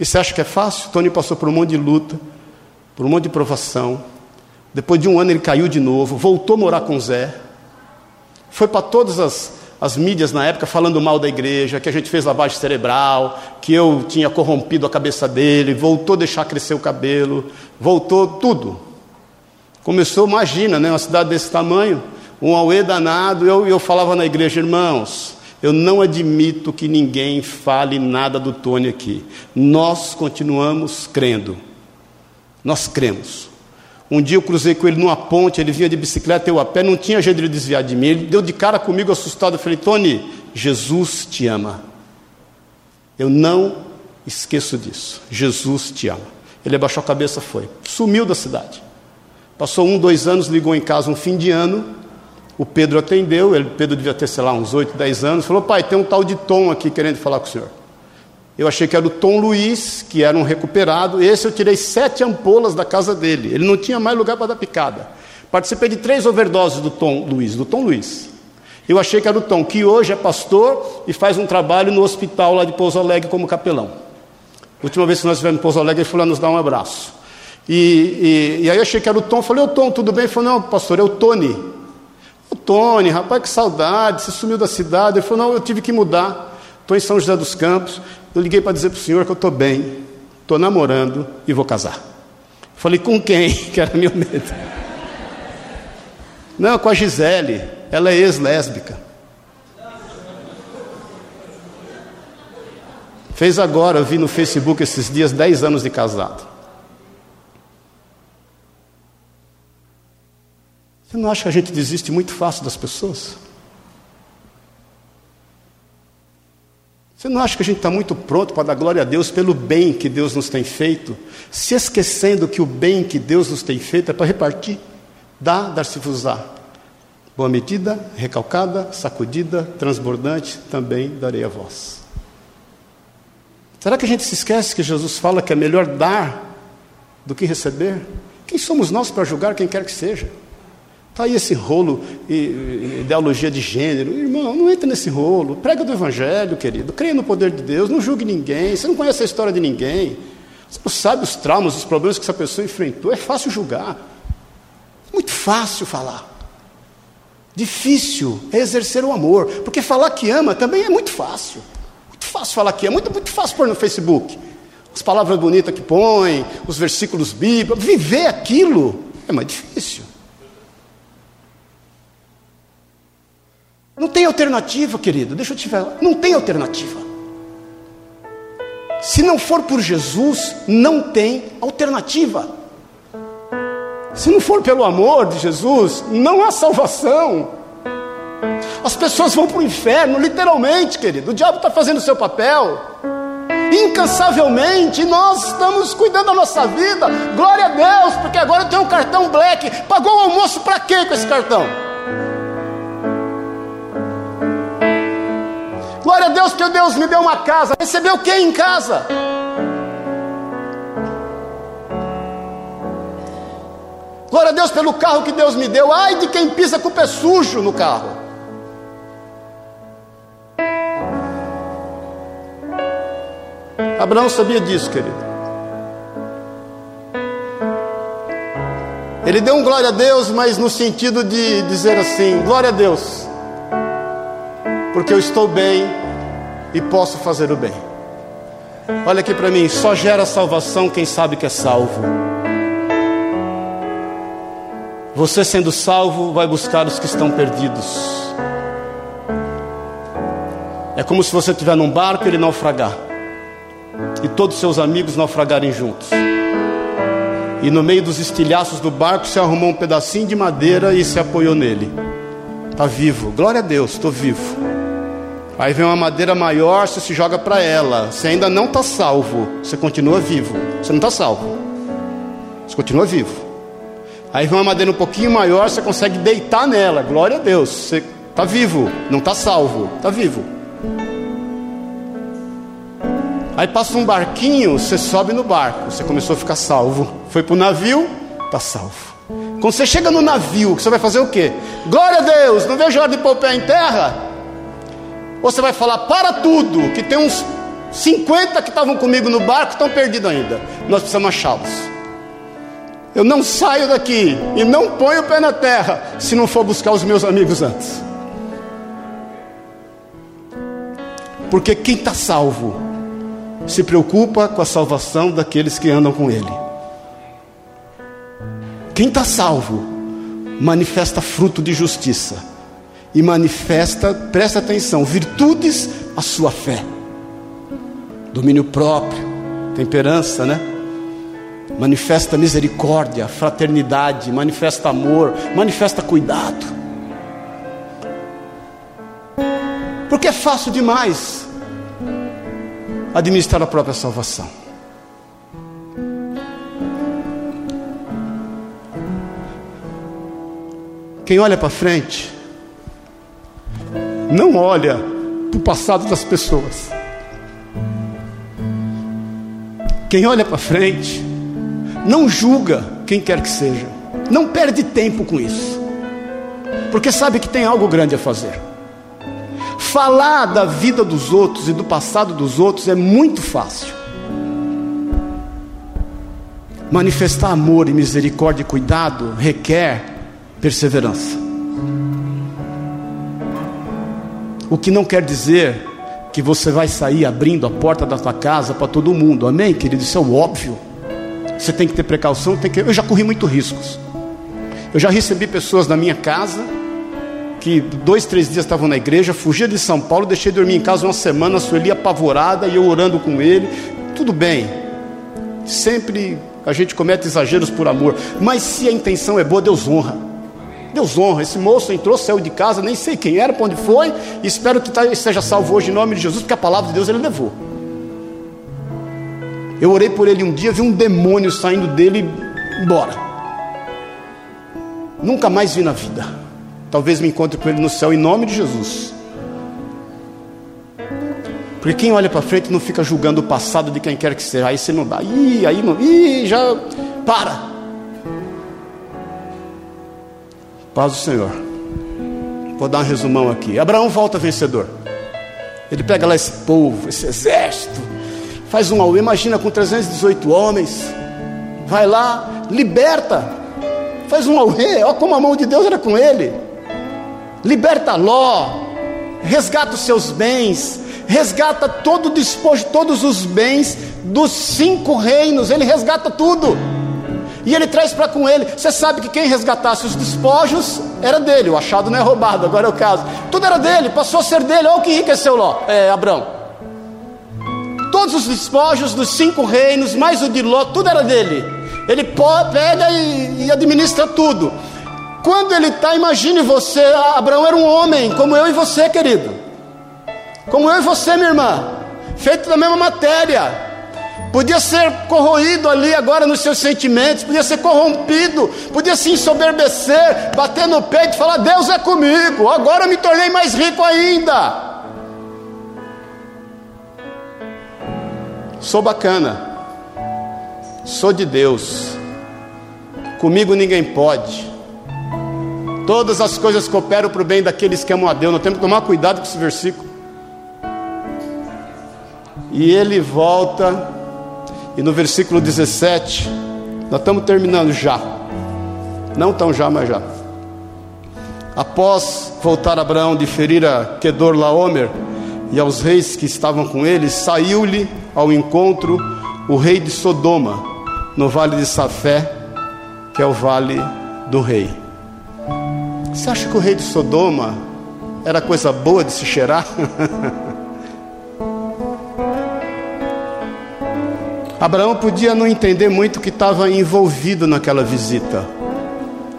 E você acha que é fácil? Tony passou por um monte de luta, por um monte de provação. Depois de um ano ele caiu de novo, voltou a morar com Zé. Foi para todas as, as mídias na época falando mal da igreja, que a gente fez lavagem cerebral, que eu tinha corrompido a cabeça dele, voltou a deixar crescer o cabelo, voltou tudo. Começou, imagina, né, uma cidade desse tamanho, um auê danado, eu, eu falava na igreja, irmãos, eu não admito que ninguém fale nada do Tony aqui. Nós continuamos crendo. Nós cremos. Um dia eu cruzei com ele numa ponte, ele vinha de bicicleta, eu a pé, não tinha jeito de desviar de mim. Ele deu de cara comigo assustado. Eu falei, Tony, Jesus te ama. Eu não esqueço disso. Jesus te ama. Ele abaixou a cabeça, foi. Sumiu da cidade. Passou um, dois anos, ligou em casa um fim de ano. O Pedro atendeu, ele, Pedro devia ter, sei lá, uns oito, dez anos. Falou, pai, tem um tal de Tom aqui querendo falar com o senhor. Eu achei que era o Tom Luiz, que era um recuperado. Esse eu tirei sete ampolas da casa dele. Ele não tinha mais lugar para dar picada. Participei de três overdoses do Tom Luiz, do Tom Luiz. Eu achei que era o Tom, que hoje é pastor e faz um trabalho no hospital lá de Pouso Alegre como capelão. Última vez que nós estivemos em Pouso Alegre, ele foi lá nos dar um abraço. E, e, e, aí eu achei que era o Tom, falei, ô Tom, tudo bem? Ele falou, não, pastor, é o Tony. O Tony, rapaz, que saudade, você sumiu da cidade. Ele falou, não, eu tive que mudar, estou em São José dos Campos. Eu liguei para dizer para o senhor que eu estou bem, estou namorando e vou casar. Falei, com quem? Que era meu medo. Não, com a Gisele, ela é ex-lésbica. Fez agora, eu vi no Facebook esses dias, 10 anos de casado. Você não acha que a gente desiste muito fácil das pessoas? Você não acha que a gente está muito pronto para dar glória a Deus pelo bem que Deus nos tem feito, se esquecendo que o bem que Deus nos tem feito é para repartir? Dá, dar-se-vos-á. Boa medida, recalcada, sacudida, transbordante, também darei a vós. Será que a gente se esquece que Jesus fala que é melhor dar do que receber? Quem somos nós para julgar quem quer que seja? Está aí esse rolo, ideologia de gênero. Irmão, não entra nesse rolo. Prega do Evangelho, querido. Creia no poder de Deus. Não julgue ninguém. Você não conhece a história de ninguém. Você não sabe os traumas, os problemas que essa pessoa enfrentou. É fácil julgar. Muito fácil falar. Difícil é exercer o amor. Porque falar que ama também é muito fácil. Muito fácil falar que ama. Muito, muito fácil pôr no Facebook. As palavras bonitas que põe, os versículos bíblicos. Viver aquilo é mais difícil. Não tem alternativa, querido. Deixa eu te falar. Não tem alternativa. Se não for por Jesus, não tem alternativa. Se não for pelo amor de Jesus, não há salvação. As pessoas vão para o inferno, literalmente, querido. O diabo está fazendo o seu papel incansavelmente, nós estamos cuidando da nossa vida. Glória a Deus, porque agora eu tenho um cartão black. Pagou o almoço para quê com esse cartão? Glória a Deus que Deus me deu uma casa. Recebeu quem em casa? Glória a Deus pelo carro que Deus me deu. Ai de quem pisa com o pé sujo no carro. Abraão sabia disso, querido. Ele deu um glória a Deus, mas no sentido de dizer assim: glória a Deus, porque eu estou bem e posso fazer o bem. Olha aqui para mim, só gera salvação quem sabe que é salvo. Você sendo salvo, vai buscar os que estão perdidos. É como se você estiver num barco e ele naufragar, e todos seus amigos naufragarem juntos. E no meio dos estilhaços do barco se arrumou um pedacinho de madeira e se apoiou nele. Está vivo, glória a Deus, estou vivo. Aí vem uma madeira maior, você se joga para ela. Você ainda não está salvo, você continua vivo. Você não está salvo, você continua vivo. Aí vem uma madeira um pouquinho maior, você consegue deitar nela. Glória a Deus, você está vivo, não está salvo, está vivo. Aí passa um barquinho, você sobe no barco, você começou a ficar salvo. Foi para o navio, está salvo. Quando você chega no navio, você vai fazer o quê? Glória a Deus, não vejo hora de pôr o pé em terra. Você vai falar, para tudo, que tem uns 50 que estavam comigo no barco, estão perdidos ainda. Nós precisamos achá-los. Eu não saio daqui e não ponho o pé na terra se não for buscar os meus amigos antes. Porque quem está salvo se preocupa com a salvação daqueles que andam com Ele. Quem está salvo manifesta fruto de justiça e manifesta, presta atenção, virtudes à sua fé, domínio próprio, temperança, né? Manifesta misericórdia, fraternidade, manifesta amor, manifesta cuidado. Porque é fácil demais administrar a própria salvação. Quem olha para frente, não olha para o passado das pessoas. Quem olha para frente, não julga quem quer que seja. Não perde tempo com isso. Porque sabe que tem algo grande a fazer. Falar da vida dos outros e do passado dos outros é muito fácil. Manifestar amor e misericórdia e cuidado requer perseverança. O que não quer dizer que você vai sair abrindo a porta da tua casa para todo mundo, amém, querido? Isso é o óbvio. Você tem que ter precaução. Tem que... Eu já corri muitos riscos. Eu já recebi pessoas na minha casa que dois, três dias estavam na igreja, fugia de São Paulo, deixei dormir em casa uma semana, a Sueli apavorada e eu orando com ele. Tudo bem, sempre a gente comete exageros por amor, mas se a intenção é boa, Deus honra. Deus honra. Esse moço entrou, saiu de casa, nem sei quem era, para onde foi, espero que tá, seja salvo hoje em nome de Jesus, porque a palavra de Deus ele levou. Eu orei por ele um dia, vi um demônio saindo dele embora. Nunca mais vi na vida. Talvez me encontre com ele no céu em nome de Jesus. Porque quem olha para frente não fica julgando o passado de quem quer que seja. Aí você não dá. Ih, aí não. Ih, já. Para. Paz do Senhor. Vou dar um resumão aqui. Abraão volta vencedor. Ele pega lá esse povo, esse exército, faz um auê, imagina com 318 homens, vai lá, liberta, faz um auê, olha como a mão de Deus era com ele liberta Ló, resgata os seus bens, resgata todo o despojo, todos os bens dos cinco reinos, ele resgata tudo. E ele traz para com ele. Você sabe que quem resgatasse os despojos era dele, o achado não é roubado, agora é o caso. Tudo era dele, passou a ser dele. Olha o que enriqueceu Ló, é, Abraão. Todos os despojos dos cinco reinos, mais o de Ló, tudo era dele. Ele pega e, e administra tudo. Quando ele está, imagine você, Abraão era um homem, como eu e você, querido. Como eu e você, minha irmã. Feito da mesma matéria. Podia ser corroído ali agora nos seus sentimentos, podia ser corrompido, podia se ensoberbecer, bater no peito e falar: Deus é comigo, agora me tornei mais rico ainda. Sou bacana, sou de Deus, comigo ninguém pode. Todas as coisas cooperam para o bem daqueles que amam a Deus. Nós temos que tomar cuidado com esse versículo. E ele volta, e no versículo 17, nós estamos terminando já. Não tão já, mas já. Após voltar Abraão de ferir a Kedor Laomer e aos reis que estavam com ele, saiu-lhe ao encontro o rei de Sodoma, no vale de Safé, que é o vale do rei. Você acha que o rei de Sodoma era coisa boa de se cheirar? Abraão podia não entender muito o que estava envolvido naquela visita.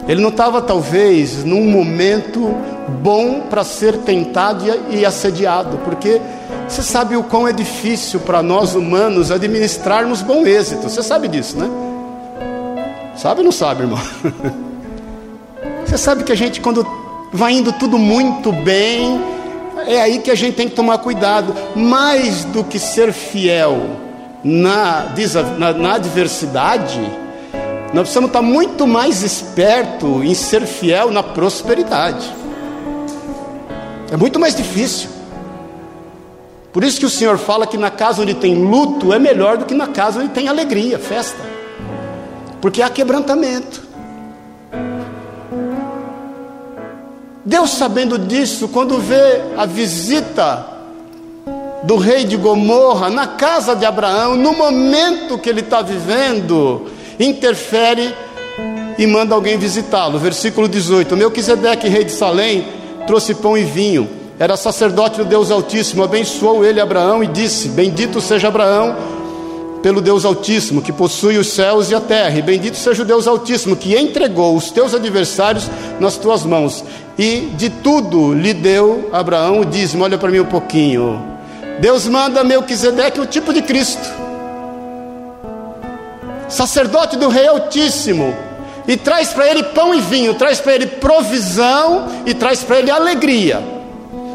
Ele não estava, talvez, num momento bom para ser tentado e assediado, porque você sabe o quão é difícil para nós humanos administrarmos bom êxito. Você sabe disso, né? Sabe ou não sabe, irmão? Você sabe que a gente, quando vai indo tudo muito bem, é aí que a gente tem que tomar cuidado. Mais do que ser fiel na, na, na adversidade, nós precisamos estar muito mais esperto em ser fiel na prosperidade. É muito mais difícil. Por isso que o Senhor fala que na casa onde tem luto é melhor do que na casa onde tem alegria, festa. Porque há quebrantamento. Deus, sabendo disso, quando vê a visita do rei de Gomorra na casa de Abraão, no momento que ele está vivendo, interfere e manda alguém visitá-lo. Versículo 18: Melquisedeque, rei de Salém, trouxe pão e vinho. Era sacerdote do Deus Altíssimo. Abençoou ele Abraão e disse: Bendito seja Abraão pelo Deus Altíssimo, que possui os céus e a terra. E bendito seja o Deus Altíssimo, que entregou os teus adversários nas tuas mãos. E de tudo lhe deu Abraão o dízimo. Olha para mim um pouquinho. Deus manda Melquisedeque o tipo de Cristo sacerdote do Rei Altíssimo, e traz para ele pão e vinho, traz para ele provisão e traz para ele alegria.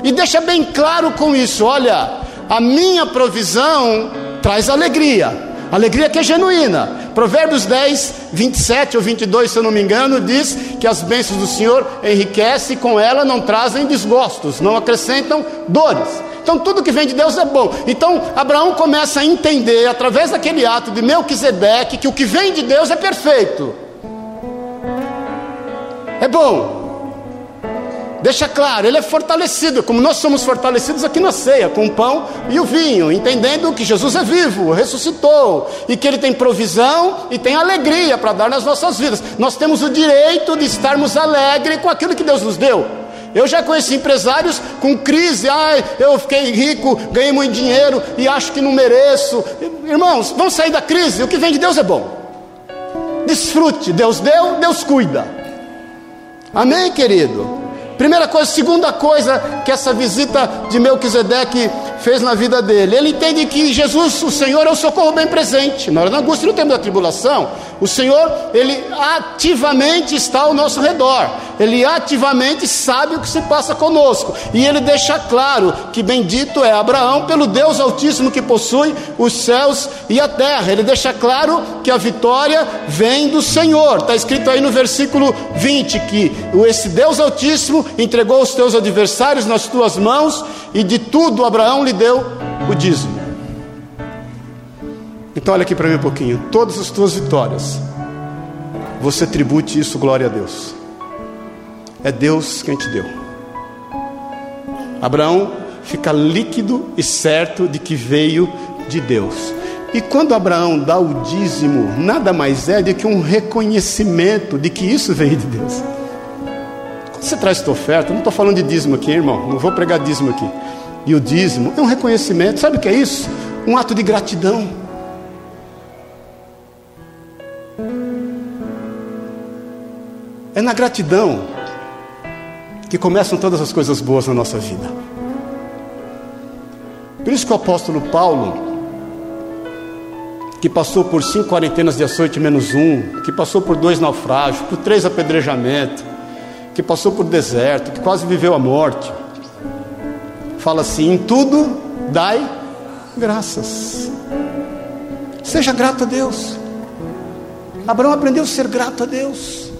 E deixa bem claro com isso: olha, a minha provisão traz alegria, alegria que é genuína. Provérbios 10, 27 ou 22, se eu não me engano, diz que as bênçãos do Senhor enriquecem e com ela não trazem desgostos, não acrescentam dores. Então tudo que vem de Deus é bom. Então Abraão começa a entender através daquele ato de Melquisedeque que o que vem de Deus é perfeito. É bom. Deixa claro, ele é fortalecido, como nós somos fortalecidos aqui na ceia, com o pão e o vinho, entendendo que Jesus é vivo, ressuscitou, e que ele tem provisão e tem alegria para dar nas nossas vidas. Nós temos o direito de estarmos alegres com aquilo que Deus nos deu. Eu já conheci empresários com crise, ai, eu fiquei rico, ganhei muito dinheiro e acho que não mereço. Irmãos, vamos sair da crise, o que vem de Deus é bom. Desfrute, Deus deu, Deus cuida. Amém, querido? Primeira coisa, segunda coisa que essa visita de Melquisedeque fez na vida dele. Ele entende que Jesus, o Senhor, é o socorro bem presente. Na hora da angústia, no tempo da tribulação, o Senhor, Ele ativamente está ao nosso redor. Ele ativamente sabe o que se passa conosco. E Ele deixa claro que bendito é Abraão pelo Deus Altíssimo que possui os céus e a terra. Ele deixa claro que a vitória vem do Senhor. Está escrito aí no versículo 20 que esse Deus Altíssimo entregou os teus adversários nas tuas mãos e de tudo Abraão lhe deu o dízimo. Então, olha aqui para mim um pouquinho. Todas as tuas vitórias, você tribute isso, glória a Deus. É Deus quem te deu. Abraão fica líquido e certo de que veio de Deus. E quando Abraão dá o dízimo, nada mais é do que um reconhecimento de que isso veio de Deus. Quando você traz sua oferta, não estou falando de dízimo aqui, irmão, não vou pregar dízimo aqui e o dízimo é um reconhecimento. Sabe o que é isso? Um ato de gratidão. É na gratidão que começam todas as coisas boas na nossa vida. Por isso que o apóstolo Paulo, que passou por cinco quarentenas de açoite menos um, que passou por dois naufrágios, por três apedrejamentos, que passou por deserto, que quase viveu a morte, fala assim: em tudo dai graças. Seja grato a Deus. Abraão aprendeu a ser grato a Deus.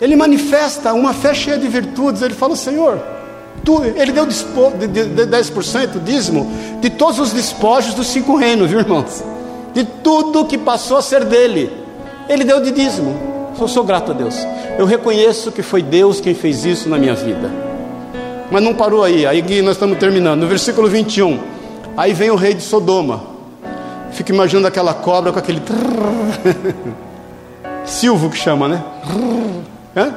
Ele manifesta uma fé cheia de virtudes. Ele fala: Senhor, tu, ele deu dispo, de, de, de 10% dízimo de todos os despojos dos cinco reinos, viu irmãos? De tudo que passou a ser dele, ele deu de dízimo. eu sou grato a Deus. Eu reconheço que foi Deus quem fez isso na minha vida. Mas não parou aí, aí nós estamos terminando. No versículo 21, aí vem o rei de Sodoma. Fico imaginando aquela cobra com aquele. Silvo que chama, né? Hã?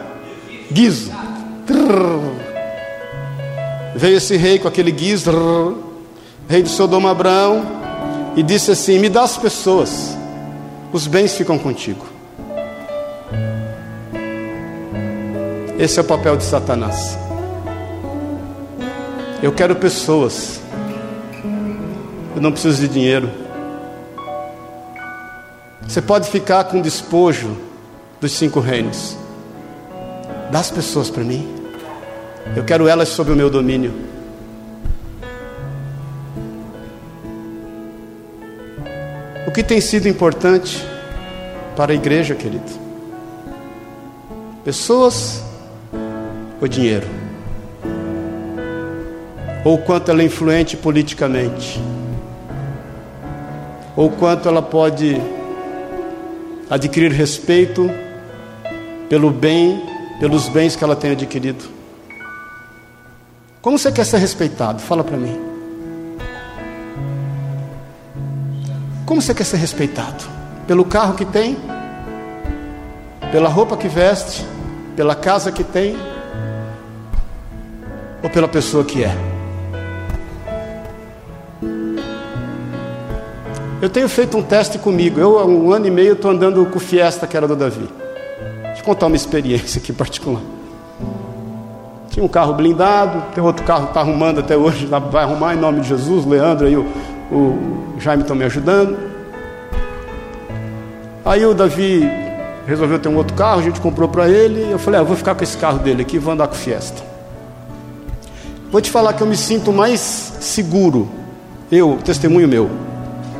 Guizo. Veio esse rei com aquele guizo, rei de Sodoma Abraão, e disse assim: Me dá as pessoas, os bens ficam contigo. Esse é o papel de Satanás. Eu quero pessoas. Eu não preciso de dinheiro. Você pode ficar com despojo dos cinco reinos. Dá as pessoas para mim. Eu quero elas sob o meu domínio. O que tem sido importante para a igreja, querido? Pessoas ou dinheiro? Ou quanto ela é influente politicamente? Ou quanto ela pode adquirir respeito pelo bem, pelos bens que ela tem adquirido? Como você quer ser respeitado? Fala para mim. Como você quer ser respeitado? Pelo carro que tem? Pela roupa que veste? Pela casa que tem? Ou pela pessoa que é? Eu tenho feito um teste comigo. Eu, há um ano e meio, estou andando com o Fiesta, que era do Davi. Deixa eu contar uma experiência aqui particular. Tinha um carro blindado, tem outro carro que está arrumando até hoje, vai arrumar em nome de Jesus, Leandro e o, o Jaime estão me ajudando. Aí o Davi resolveu ter um outro carro, a gente comprou para ele, eu falei, ah, vou ficar com esse carro dele aqui, vou andar com o Fiesta. Vou te falar que eu me sinto mais seguro, eu, testemunho meu,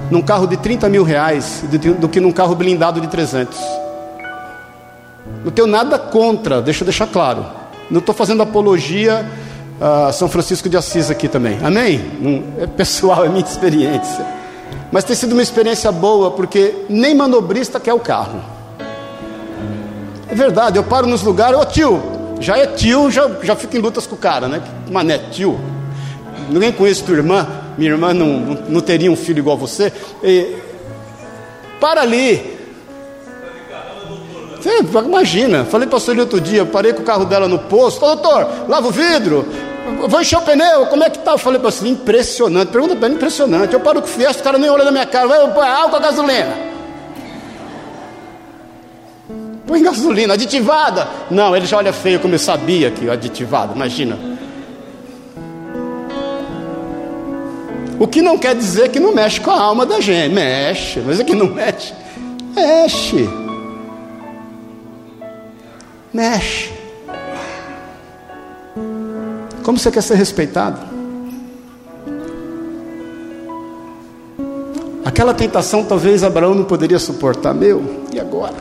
num carro de 30 mil reais do que num carro blindado de 300. Não tenho nada contra, deixa eu deixar claro. Não estou fazendo apologia a São Francisco de Assis aqui também. Amém? É pessoal, é minha experiência. Mas tem sido uma experiência boa, porque nem manobrista quer o carro. É verdade, eu paro nos lugares, ô tio, já é tio, já, já fico em lutas com o cara, né? Mané, tio. Ninguém conhece tua irmã, minha irmã não, não, teria um filho igual a você. E, para ali, você imagina, falei para o outro dia, parei com o carro dela no posto, doutor, lava o vidro, vou encher o pneu, como é que tá? Falei para você, impressionante, pergunta para impressionante. Eu paro com o Fiesta, o cara nem olha na minha cara, vai pôr álcool a gasolina. Põe gasolina, aditivada. Não, ele já olha feio, como eu sabia que aditivada, imagina. O que não quer dizer que não mexe com a alma da gente, mexe, mas é que não mexe, mexe mexe. Como você quer ser respeitado? Aquela tentação talvez Abraão não poderia suportar, meu, e agora?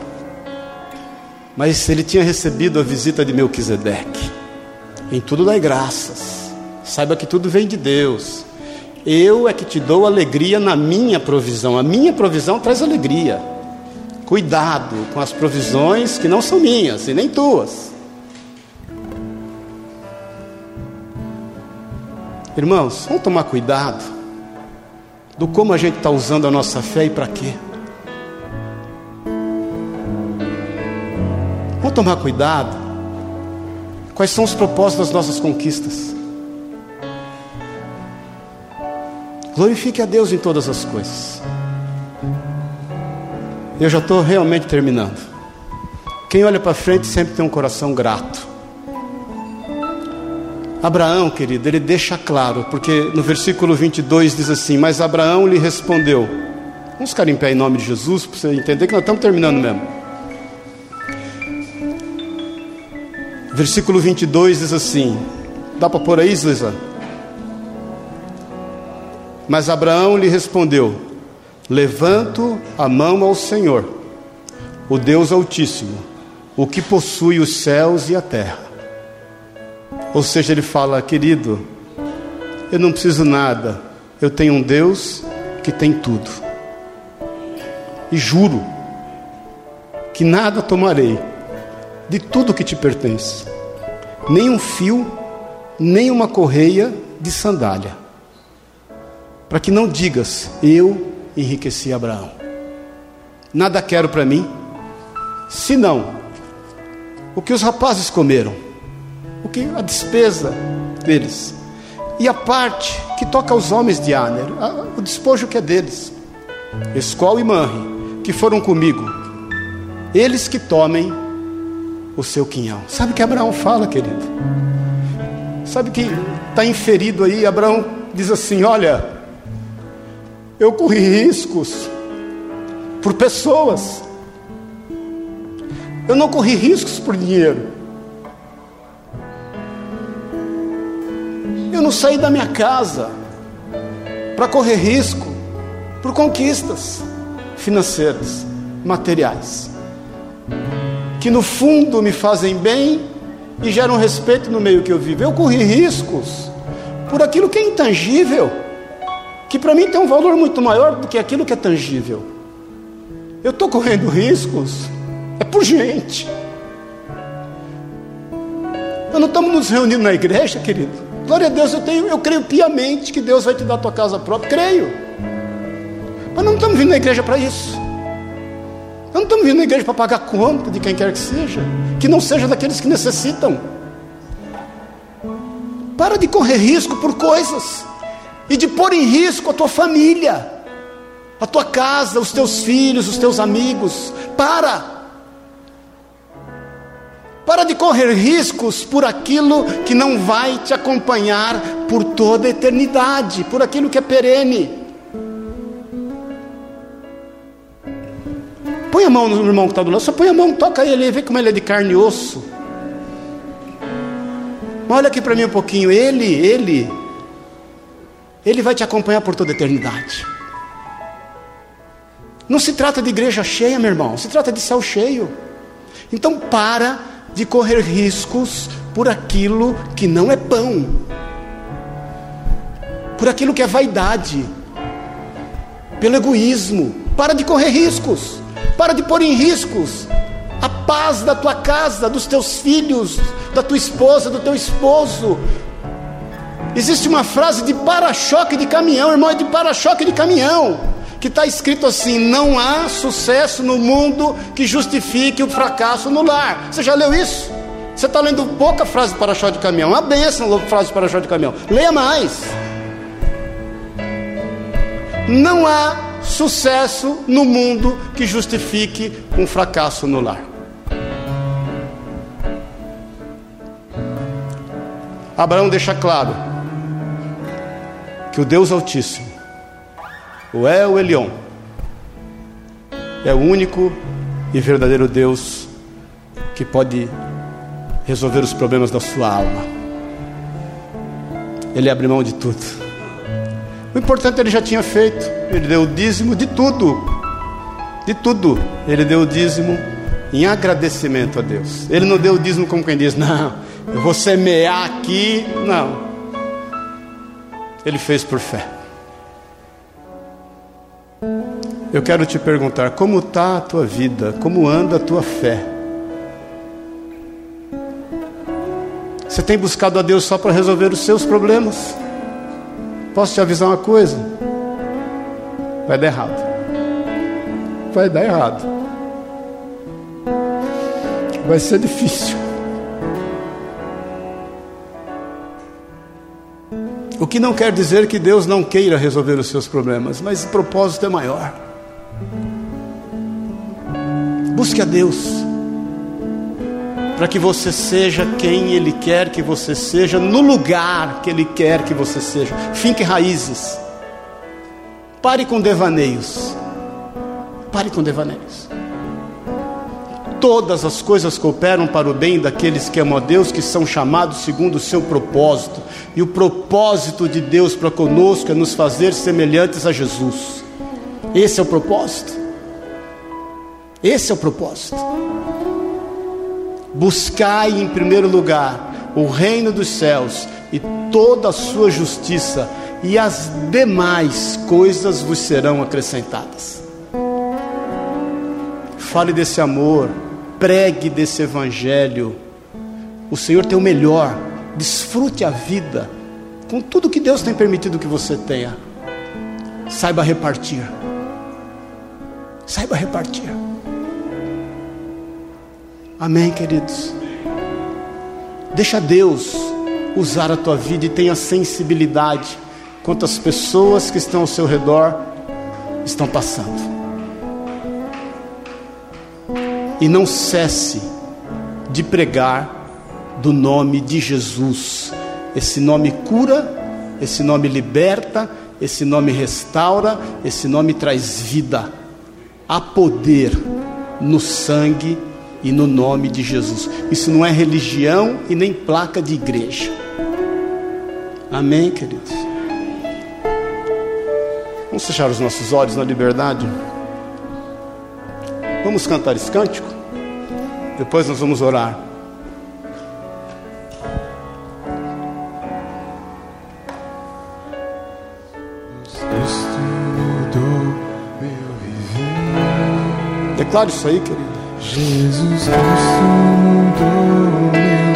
Mas ele tinha recebido a visita de Melquisedeque. Em tudo dai graças. Saiba que tudo vem de Deus. Eu é que te dou alegria na minha provisão. A minha provisão traz alegria. Cuidado com as provisões que não são minhas e nem tuas. Irmãos, vamos tomar cuidado do como a gente está usando a nossa fé e para quê. Vamos tomar cuidado. Quais são os propósitos das nossas conquistas? Glorifique a Deus em todas as coisas. Eu já estou realmente terminando. Quem olha para frente sempre tem um coração grato. Abraão, querido, ele deixa claro, porque no versículo 22 diz assim: Mas Abraão lhe respondeu. Vamos ficar em pé em nome de Jesus, para você entender que nós estamos terminando mesmo. Versículo 22 diz assim: Dá para pôr aí, Luísa? Mas Abraão lhe respondeu: Levanto a mão ao Senhor, o Deus Altíssimo, o que possui os céus e a terra. Ou seja, ele fala, querido, eu não preciso nada, eu tenho um Deus que tem tudo. E juro que nada tomarei de tudo que te pertence, nem um fio, nem uma correia de sandália, para que não digas: Eu enriqueci Abraão. Nada quero para mim, senão o que os rapazes comeram, o que a despesa deles e a parte que toca aos homens de Aner, o despojo que é deles, Escol e Manre, que foram comigo, eles que tomem o seu quinhão. Sabe o que Abraão fala, querido? Sabe que está inferido aí? Abraão diz assim: Olha, eu corri riscos por pessoas, eu não corri riscos por dinheiro. Eu não saí da minha casa para correr risco por conquistas financeiras, materiais, que no fundo me fazem bem e geram respeito no meio que eu vivo. Eu corri riscos por aquilo que é intangível, que para mim tem um valor muito maior do que aquilo que é tangível. Eu estou correndo riscos é por gente. Nós não estamos nos reunindo na igreja, querido. Glória a Deus, eu, tenho, eu creio piamente que Deus vai te dar a tua casa própria. Creio. Mas não estamos vindo na igreja para isso. Nós não estamos vindo na igreja para pagar conta de quem quer que seja. Que não seja daqueles que necessitam. Para de correr risco por coisas. E de pôr em risco a tua família, a tua casa, os teus filhos, os teus amigos. Para. Para de correr riscos por aquilo que não vai te acompanhar por toda a eternidade, por aquilo que é perene. Põe a mão no irmão que está do lado, só põe a mão, toca ele, vê como ele é de carne e osso. Olha aqui para mim um pouquinho, ele, ele, ele vai te acompanhar por toda a eternidade. Não se trata de igreja cheia, meu irmão, se trata de céu cheio. Então para de correr riscos por aquilo que não é pão, por aquilo que é vaidade, pelo egoísmo. Para de correr riscos, para de pôr em riscos a paz da tua casa, dos teus filhos, da tua esposa, do teu esposo. Existe uma frase de para-choque de caminhão, irmão, é de para-choque de caminhão que está escrito assim: não há sucesso no mundo que justifique o fracasso no lar. Você já leu isso? Você está lendo pouca frase para choque de caminhão, uma benção frase para choque de caminhão. Leia mais. Não há sucesso no mundo que justifique um fracasso no lar. Abraão deixa claro que o Deus Altíssimo o El Elion é o único e verdadeiro Deus que pode resolver os problemas da sua alma. Ele abre mão de tudo. O importante ele já tinha feito. Ele deu o dízimo de tudo. De tudo. Ele deu o dízimo em agradecimento a Deus. Ele não deu o dízimo como quem diz, não, eu vou semear aqui. Não. Ele fez por fé. Eu quero te perguntar: como está a tua vida? Como anda a tua fé? Você tem buscado a Deus só para resolver os seus problemas? Posso te avisar uma coisa? Vai dar errado. Vai dar errado. Vai ser difícil. O que não quer dizer que Deus não queira resolver os seus problemas, mas o propósito é maior. Busque a Deus, para que você seja quem Ele quer que você seja, no lugar que Ele quer que você seja. Finque raízes. Pare com devaneios. Pare com devaneios. Todas as coisas cooperam para o bem daqueles que amam a Deus, que são chamados segundo o seu propósito. E o propósito de Deus para conosco é nos fazer semelhantes a Jesus. Esse é o propósito. Esse é o propósito. Buscai em primeiro lugar o reino dos céus e toda a sua justiça, e as demais coisas vos serão acrescentadas. Fale desse amor, pregue desse Evangelho. O Senhor tem o melhor. Desfrute a vida com tudo que Deus tem permitido que você tenha. Saiba repartir. Saiba repartir. Amém, queridos. Deixa Deus usar a tua vida e tenha sensibilidade quanto as pessoas que estão ao seu redor estão passando. E não cesse de pregar do nome de Jesus. Esse nome cura, esse nome liberta, esse nome restaura, esse nome traz vida. Há poder no sangue e no nome de Jesus. Isso não é religião e nem placa de igreja. Amém, queridos? Vamos fechar os nossos olhos na liberdade. Vamos cantar esse cântico? Depois nós vamos orar. Declare isso aí, querido. Jesus Cristo mudou meu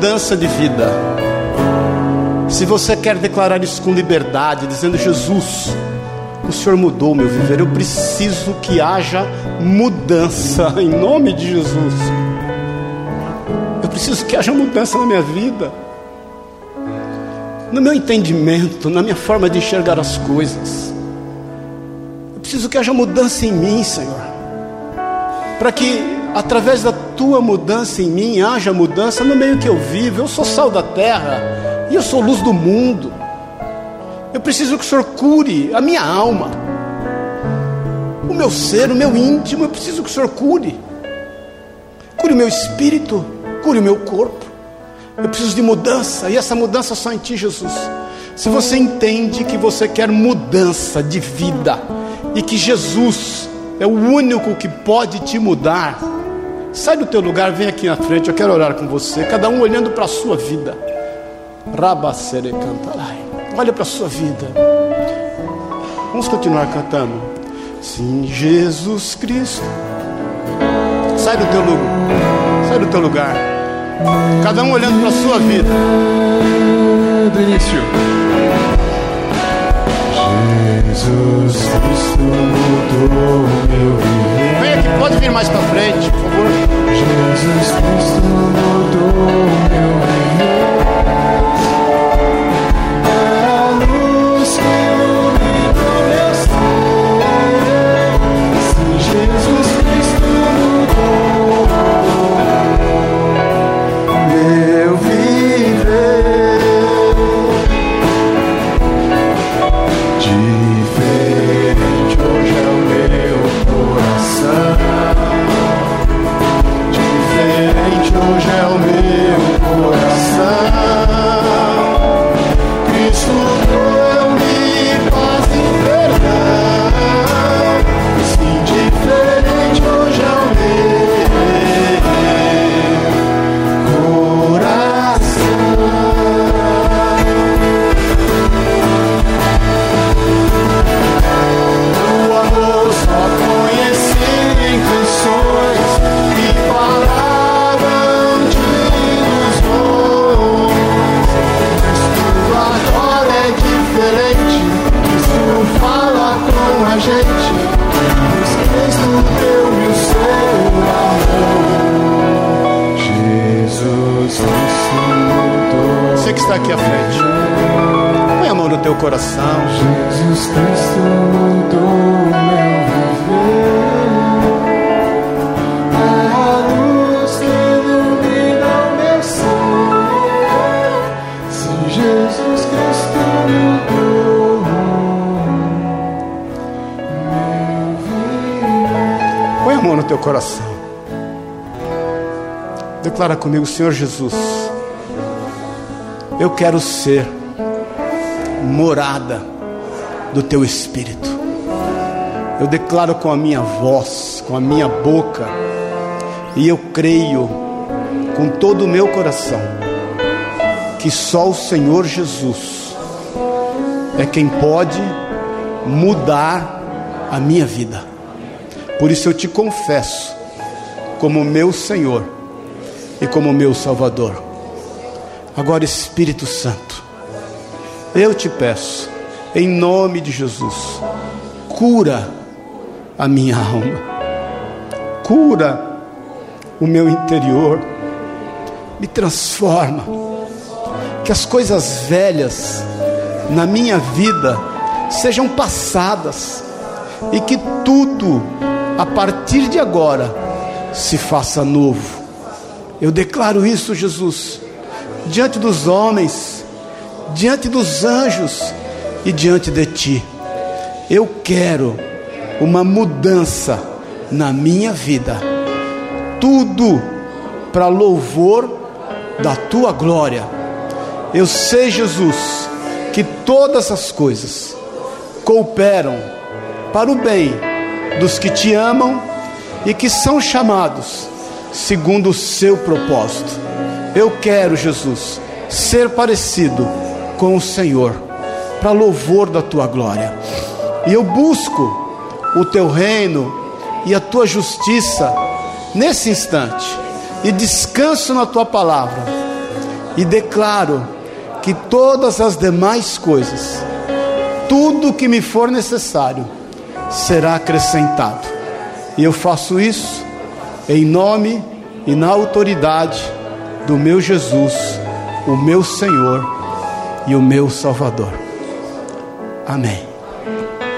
mudança de vida, se você quer declarar isso com liberdade, dizendo: Jesus, o Senhor mudou meu viver, eu preciso que haja mudança em nome de Jesus. Eu preciso que haja mudança na minha vida, no meu entendimento, na minha forma de enxergar as coisas. Eu preciso que haja mudança em mim, Senhor, para que através da tua mudança em mim haja mudança no meio que eu vivo. Eu sou sal da terra e eu sou luz do mundo. Eu preciso que o Senhor cure a minha alma, o meu ser, o meu íntimo. Eu preciso que o Senhor cure, cure o meu espírito, cure o meu corpo. Eu preciso de mudança e essa mudança só em Ti, Jesus. Se você entende que você quer mudança de vida e que Jesus é o único que pode te mudar, sai do teu lugar, vem aqui na frente. Eu quero orar com você, cada um olhando para a sua vida. Rabacere cantarai. Olha para a sua vida. Vamos continuar cantando. Sim, Jesus Cristo. Sai do teu lugar. Sai do teu lugar. Cada um olhando para a sua vida. Do início. Jesus Cristo mudou meu viver. Pode vir mais para frente, por favor. Jesus Cristo mudou meu Você que está aqui à frente, põe a mão no teu coração. Jesus Cristo mudou meu viver. A luz que ilumina o meu ser. Se Jesus Cristo mudou meu viver. Põe a mão no teu coração. Declara comigo, Senhor Jesus. Eu quero ser morada do teu espírito. Eu declaro com a minha voz, com a minha boca, e eu creio com todo o meu coração que só o Senhor Jesus é quem pode mudar a minha vida. Por isso eu te confesso como meu Senhor e como meu Salvador. Agora, Espírito Santo, eu te peço, em nome de Jesus, cura a minha alma, cura o meu interior, me transforma, que as coisas velhas na minha vida sejam passadas e que tudo, a partir de agora, se faça novo. Eu declaro isso, Jesus, diante dos homens, diante dos anjos e diante de Ti. Eu quero uma mudança na minha vida, tudo para louvor da Tua glória. Eu sei, Jesus, que todas as coisas cooperam para o bem dos que te amam e que são chamados segundo o seu propósito. Eu quero, Jesus, ser parecido com o Senhor, para louvor da tua glória. E eu busco o teu reino e a tua justiça nesse instante, e descanso na tua palavra, e declaro que todas as demais coisas, tudo que me for necessário, será acrescentado. E eu faço isso em nome e na autoridade do meu Jesus, o meu Senhor e o meu Salvador. Amém.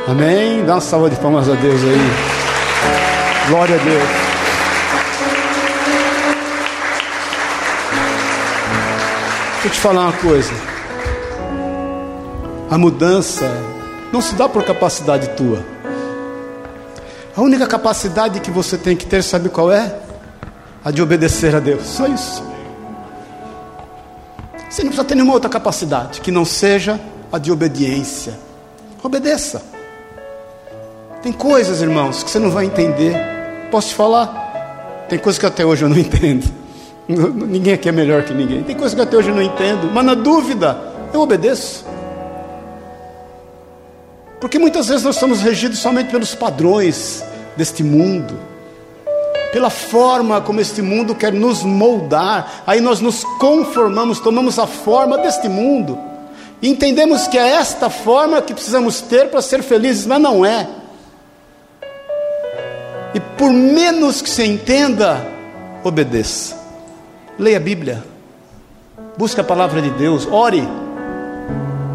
Amém. Dá uma salva de palmas a Deus aí. Glória a Deus. Deixa eu te falar uma coisa. A mudança não se dá por capacidade tua. A única capacidade que você tem que ter, sabe qual é? A de obedecer a Deus. Só isso. Você não precisa ter nenhuma outra capacidade que não seja a de obediência. Obedeça. Tem coisas, irmãos, que você não vai entender. Posso te falar? Tem coisas que até hoje eu não entendo. Ninguém aqui é melhor que ninguém. Tem coisas que até hoje eu não entendo. Mas na dúvida, eu obedeço. Porque muitas vezes nós somos regidos somente pelos padrões deste mundo, pela forma como este mundo quer nos moldar, aí nós nos conformamos, tomamos a forma deste mundo, Entendemos que é esta forma que precisamos ter para ser felizes, mas não é. E por menos que você entenda, obedeça. Leia a Bíblia. Busque a palavra de Deus. Ore.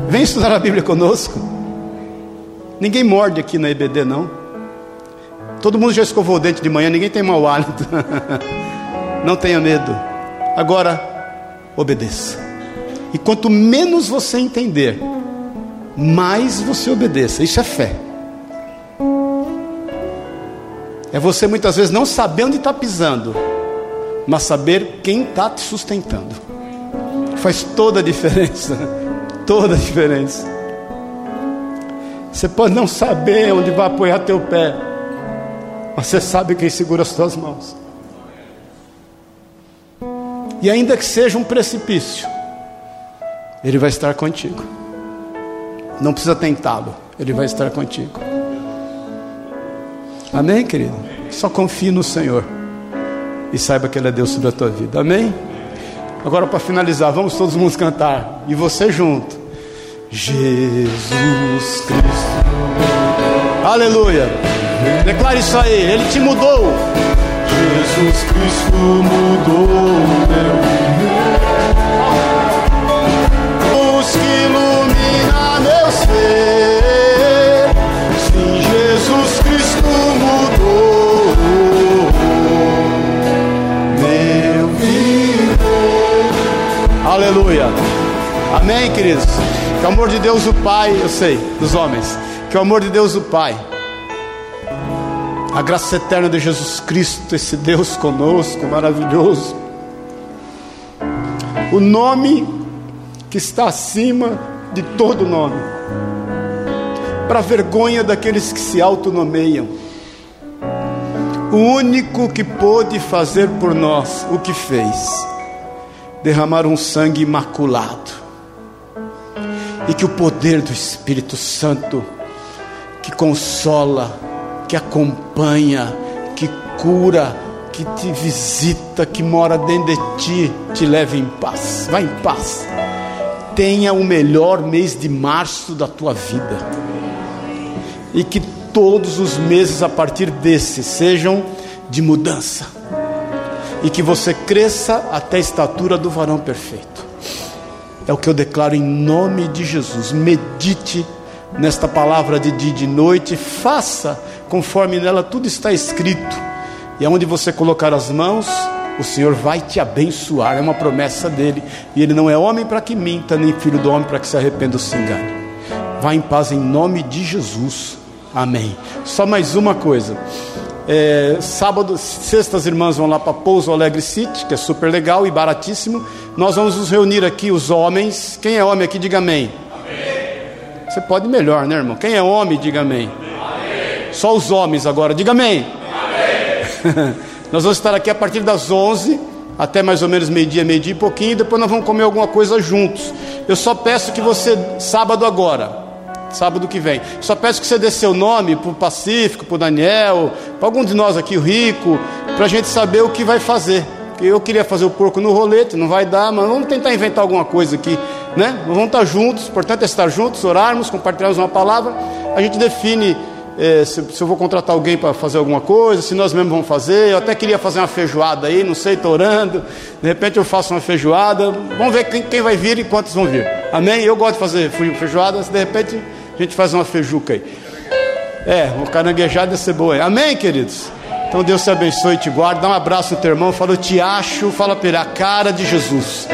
Vem estudar a Bíblia conosco. Ninguém morde aqui na EBD, não. Todo mundo já escovou o dente de manhã, ninguém tem mau hálito. não tenha medo. Agora, obedeça. E quanto menos você entender, mais você obedeça. Isso é fé. É você muitas vezes não saber onde está pisando, mas saber quem está te sustentando. Faz toda a diferença. Toda a diferença. Você pode não saber onde vai apoiar teu pé, você sabe quem segura as tuas mãos. E ainda que seja um precipício, Ele vai estar contigo. Não precisa tentá-lo, Ele vai estar contigo. Amém, querido? Só confie no Senhor e saiba que Ele é Deus sobre a tua vida. Amém? Agora, para finalizar, vamos todos juntos cantar e você junto. Jesus Cristo. Aleluia. Declare isso aí, Ele te mudou. Jesus Cristo mudou meu Luz que ilumina meu ser. Sim, Jesus Cristo mudou meu viver. Aleluia. Amém, queridos. Que o amor de Deus o Pai, eu sei, dos homens. Que o amor de Deus o Pai. A graça eterna de Jesus Cristo, esse Deus conosco, maravilhoso. O nome que está acima de todo nome, para vergonha daqueles que se autonomeiam. O único que pôde fazer por nós o que fez, derramar um sangue imaculado, e que o poder do Espírito Santo, que consola, que acompanha, que cura, que te visita, que mora dentro de ti, te leve em paz. Vá em paz tenha o melhor mês de março da tua vida. E que todos os meses a partir desse sejam de mudança. E que você cresça até a estatura do varão perfeito. É o que eu declaro em nome de Jesus. Medite nesta palavra de dia e de noite, faça conforme nela tudo está escrito. E aonde você colocar as mãos, o Senhor vai te abençoar, é uma promessa dele, e ele não é homem para que minta, nem filho do homem para que se arrependa ou se engane. Vá em paz em nome de Jesus, amém. Só mais uma coisa. É, sábado, sextas irmãs vão lá para Pouso Alegre City, que é super legal e baratíssimo. Nós vamos nos reunir aqui, os homens. Quem é homem aqui, diga amém. amém. Você pode melhor, né, irmão? Quem é homem, diga amém. amém. Só os homens agora, diga amém. amém. Nós vamos estar aqui a partir das 11 até mais ou menos meio-dia, meio-dia e pouquinho, e depois nós vamos comer alguma coisa juntos. Eu só peço que você, sábado agora, sábado que vem, só peço que você dê seu nome para o Pacífico, para o Daniel, para algum de nós aqui, o Rico, para a gente saber o que vai fazer. Eu queria fazer o porco no rolete, não vai dar, mas vamos tentar inventar alguma coisa aqui, né? Vamos estar juntos, importante é estar juntos, orarmos, compartilharmos uma palavra, a gente define é, se, se, eu vou contratar alguém para fazer alguma coisa, se nós mesmos vamos fazer. Eu até queria fazer uma feijoada aí, não sei, estou orando. De repente eu faço uma feijoada. Vamos ver quem, quem vai vir e quantos vão vir. Amém? Eu gosto de fazer feijoada, de repente a gente faz uma feijuca aí. É, ia ser boa aí. Amém, queridos? Então Deus te abençoe e te guarde. Dá um abraço no teu irmão. Fala, eu te acho. Fala para ele, a cara de Jesus.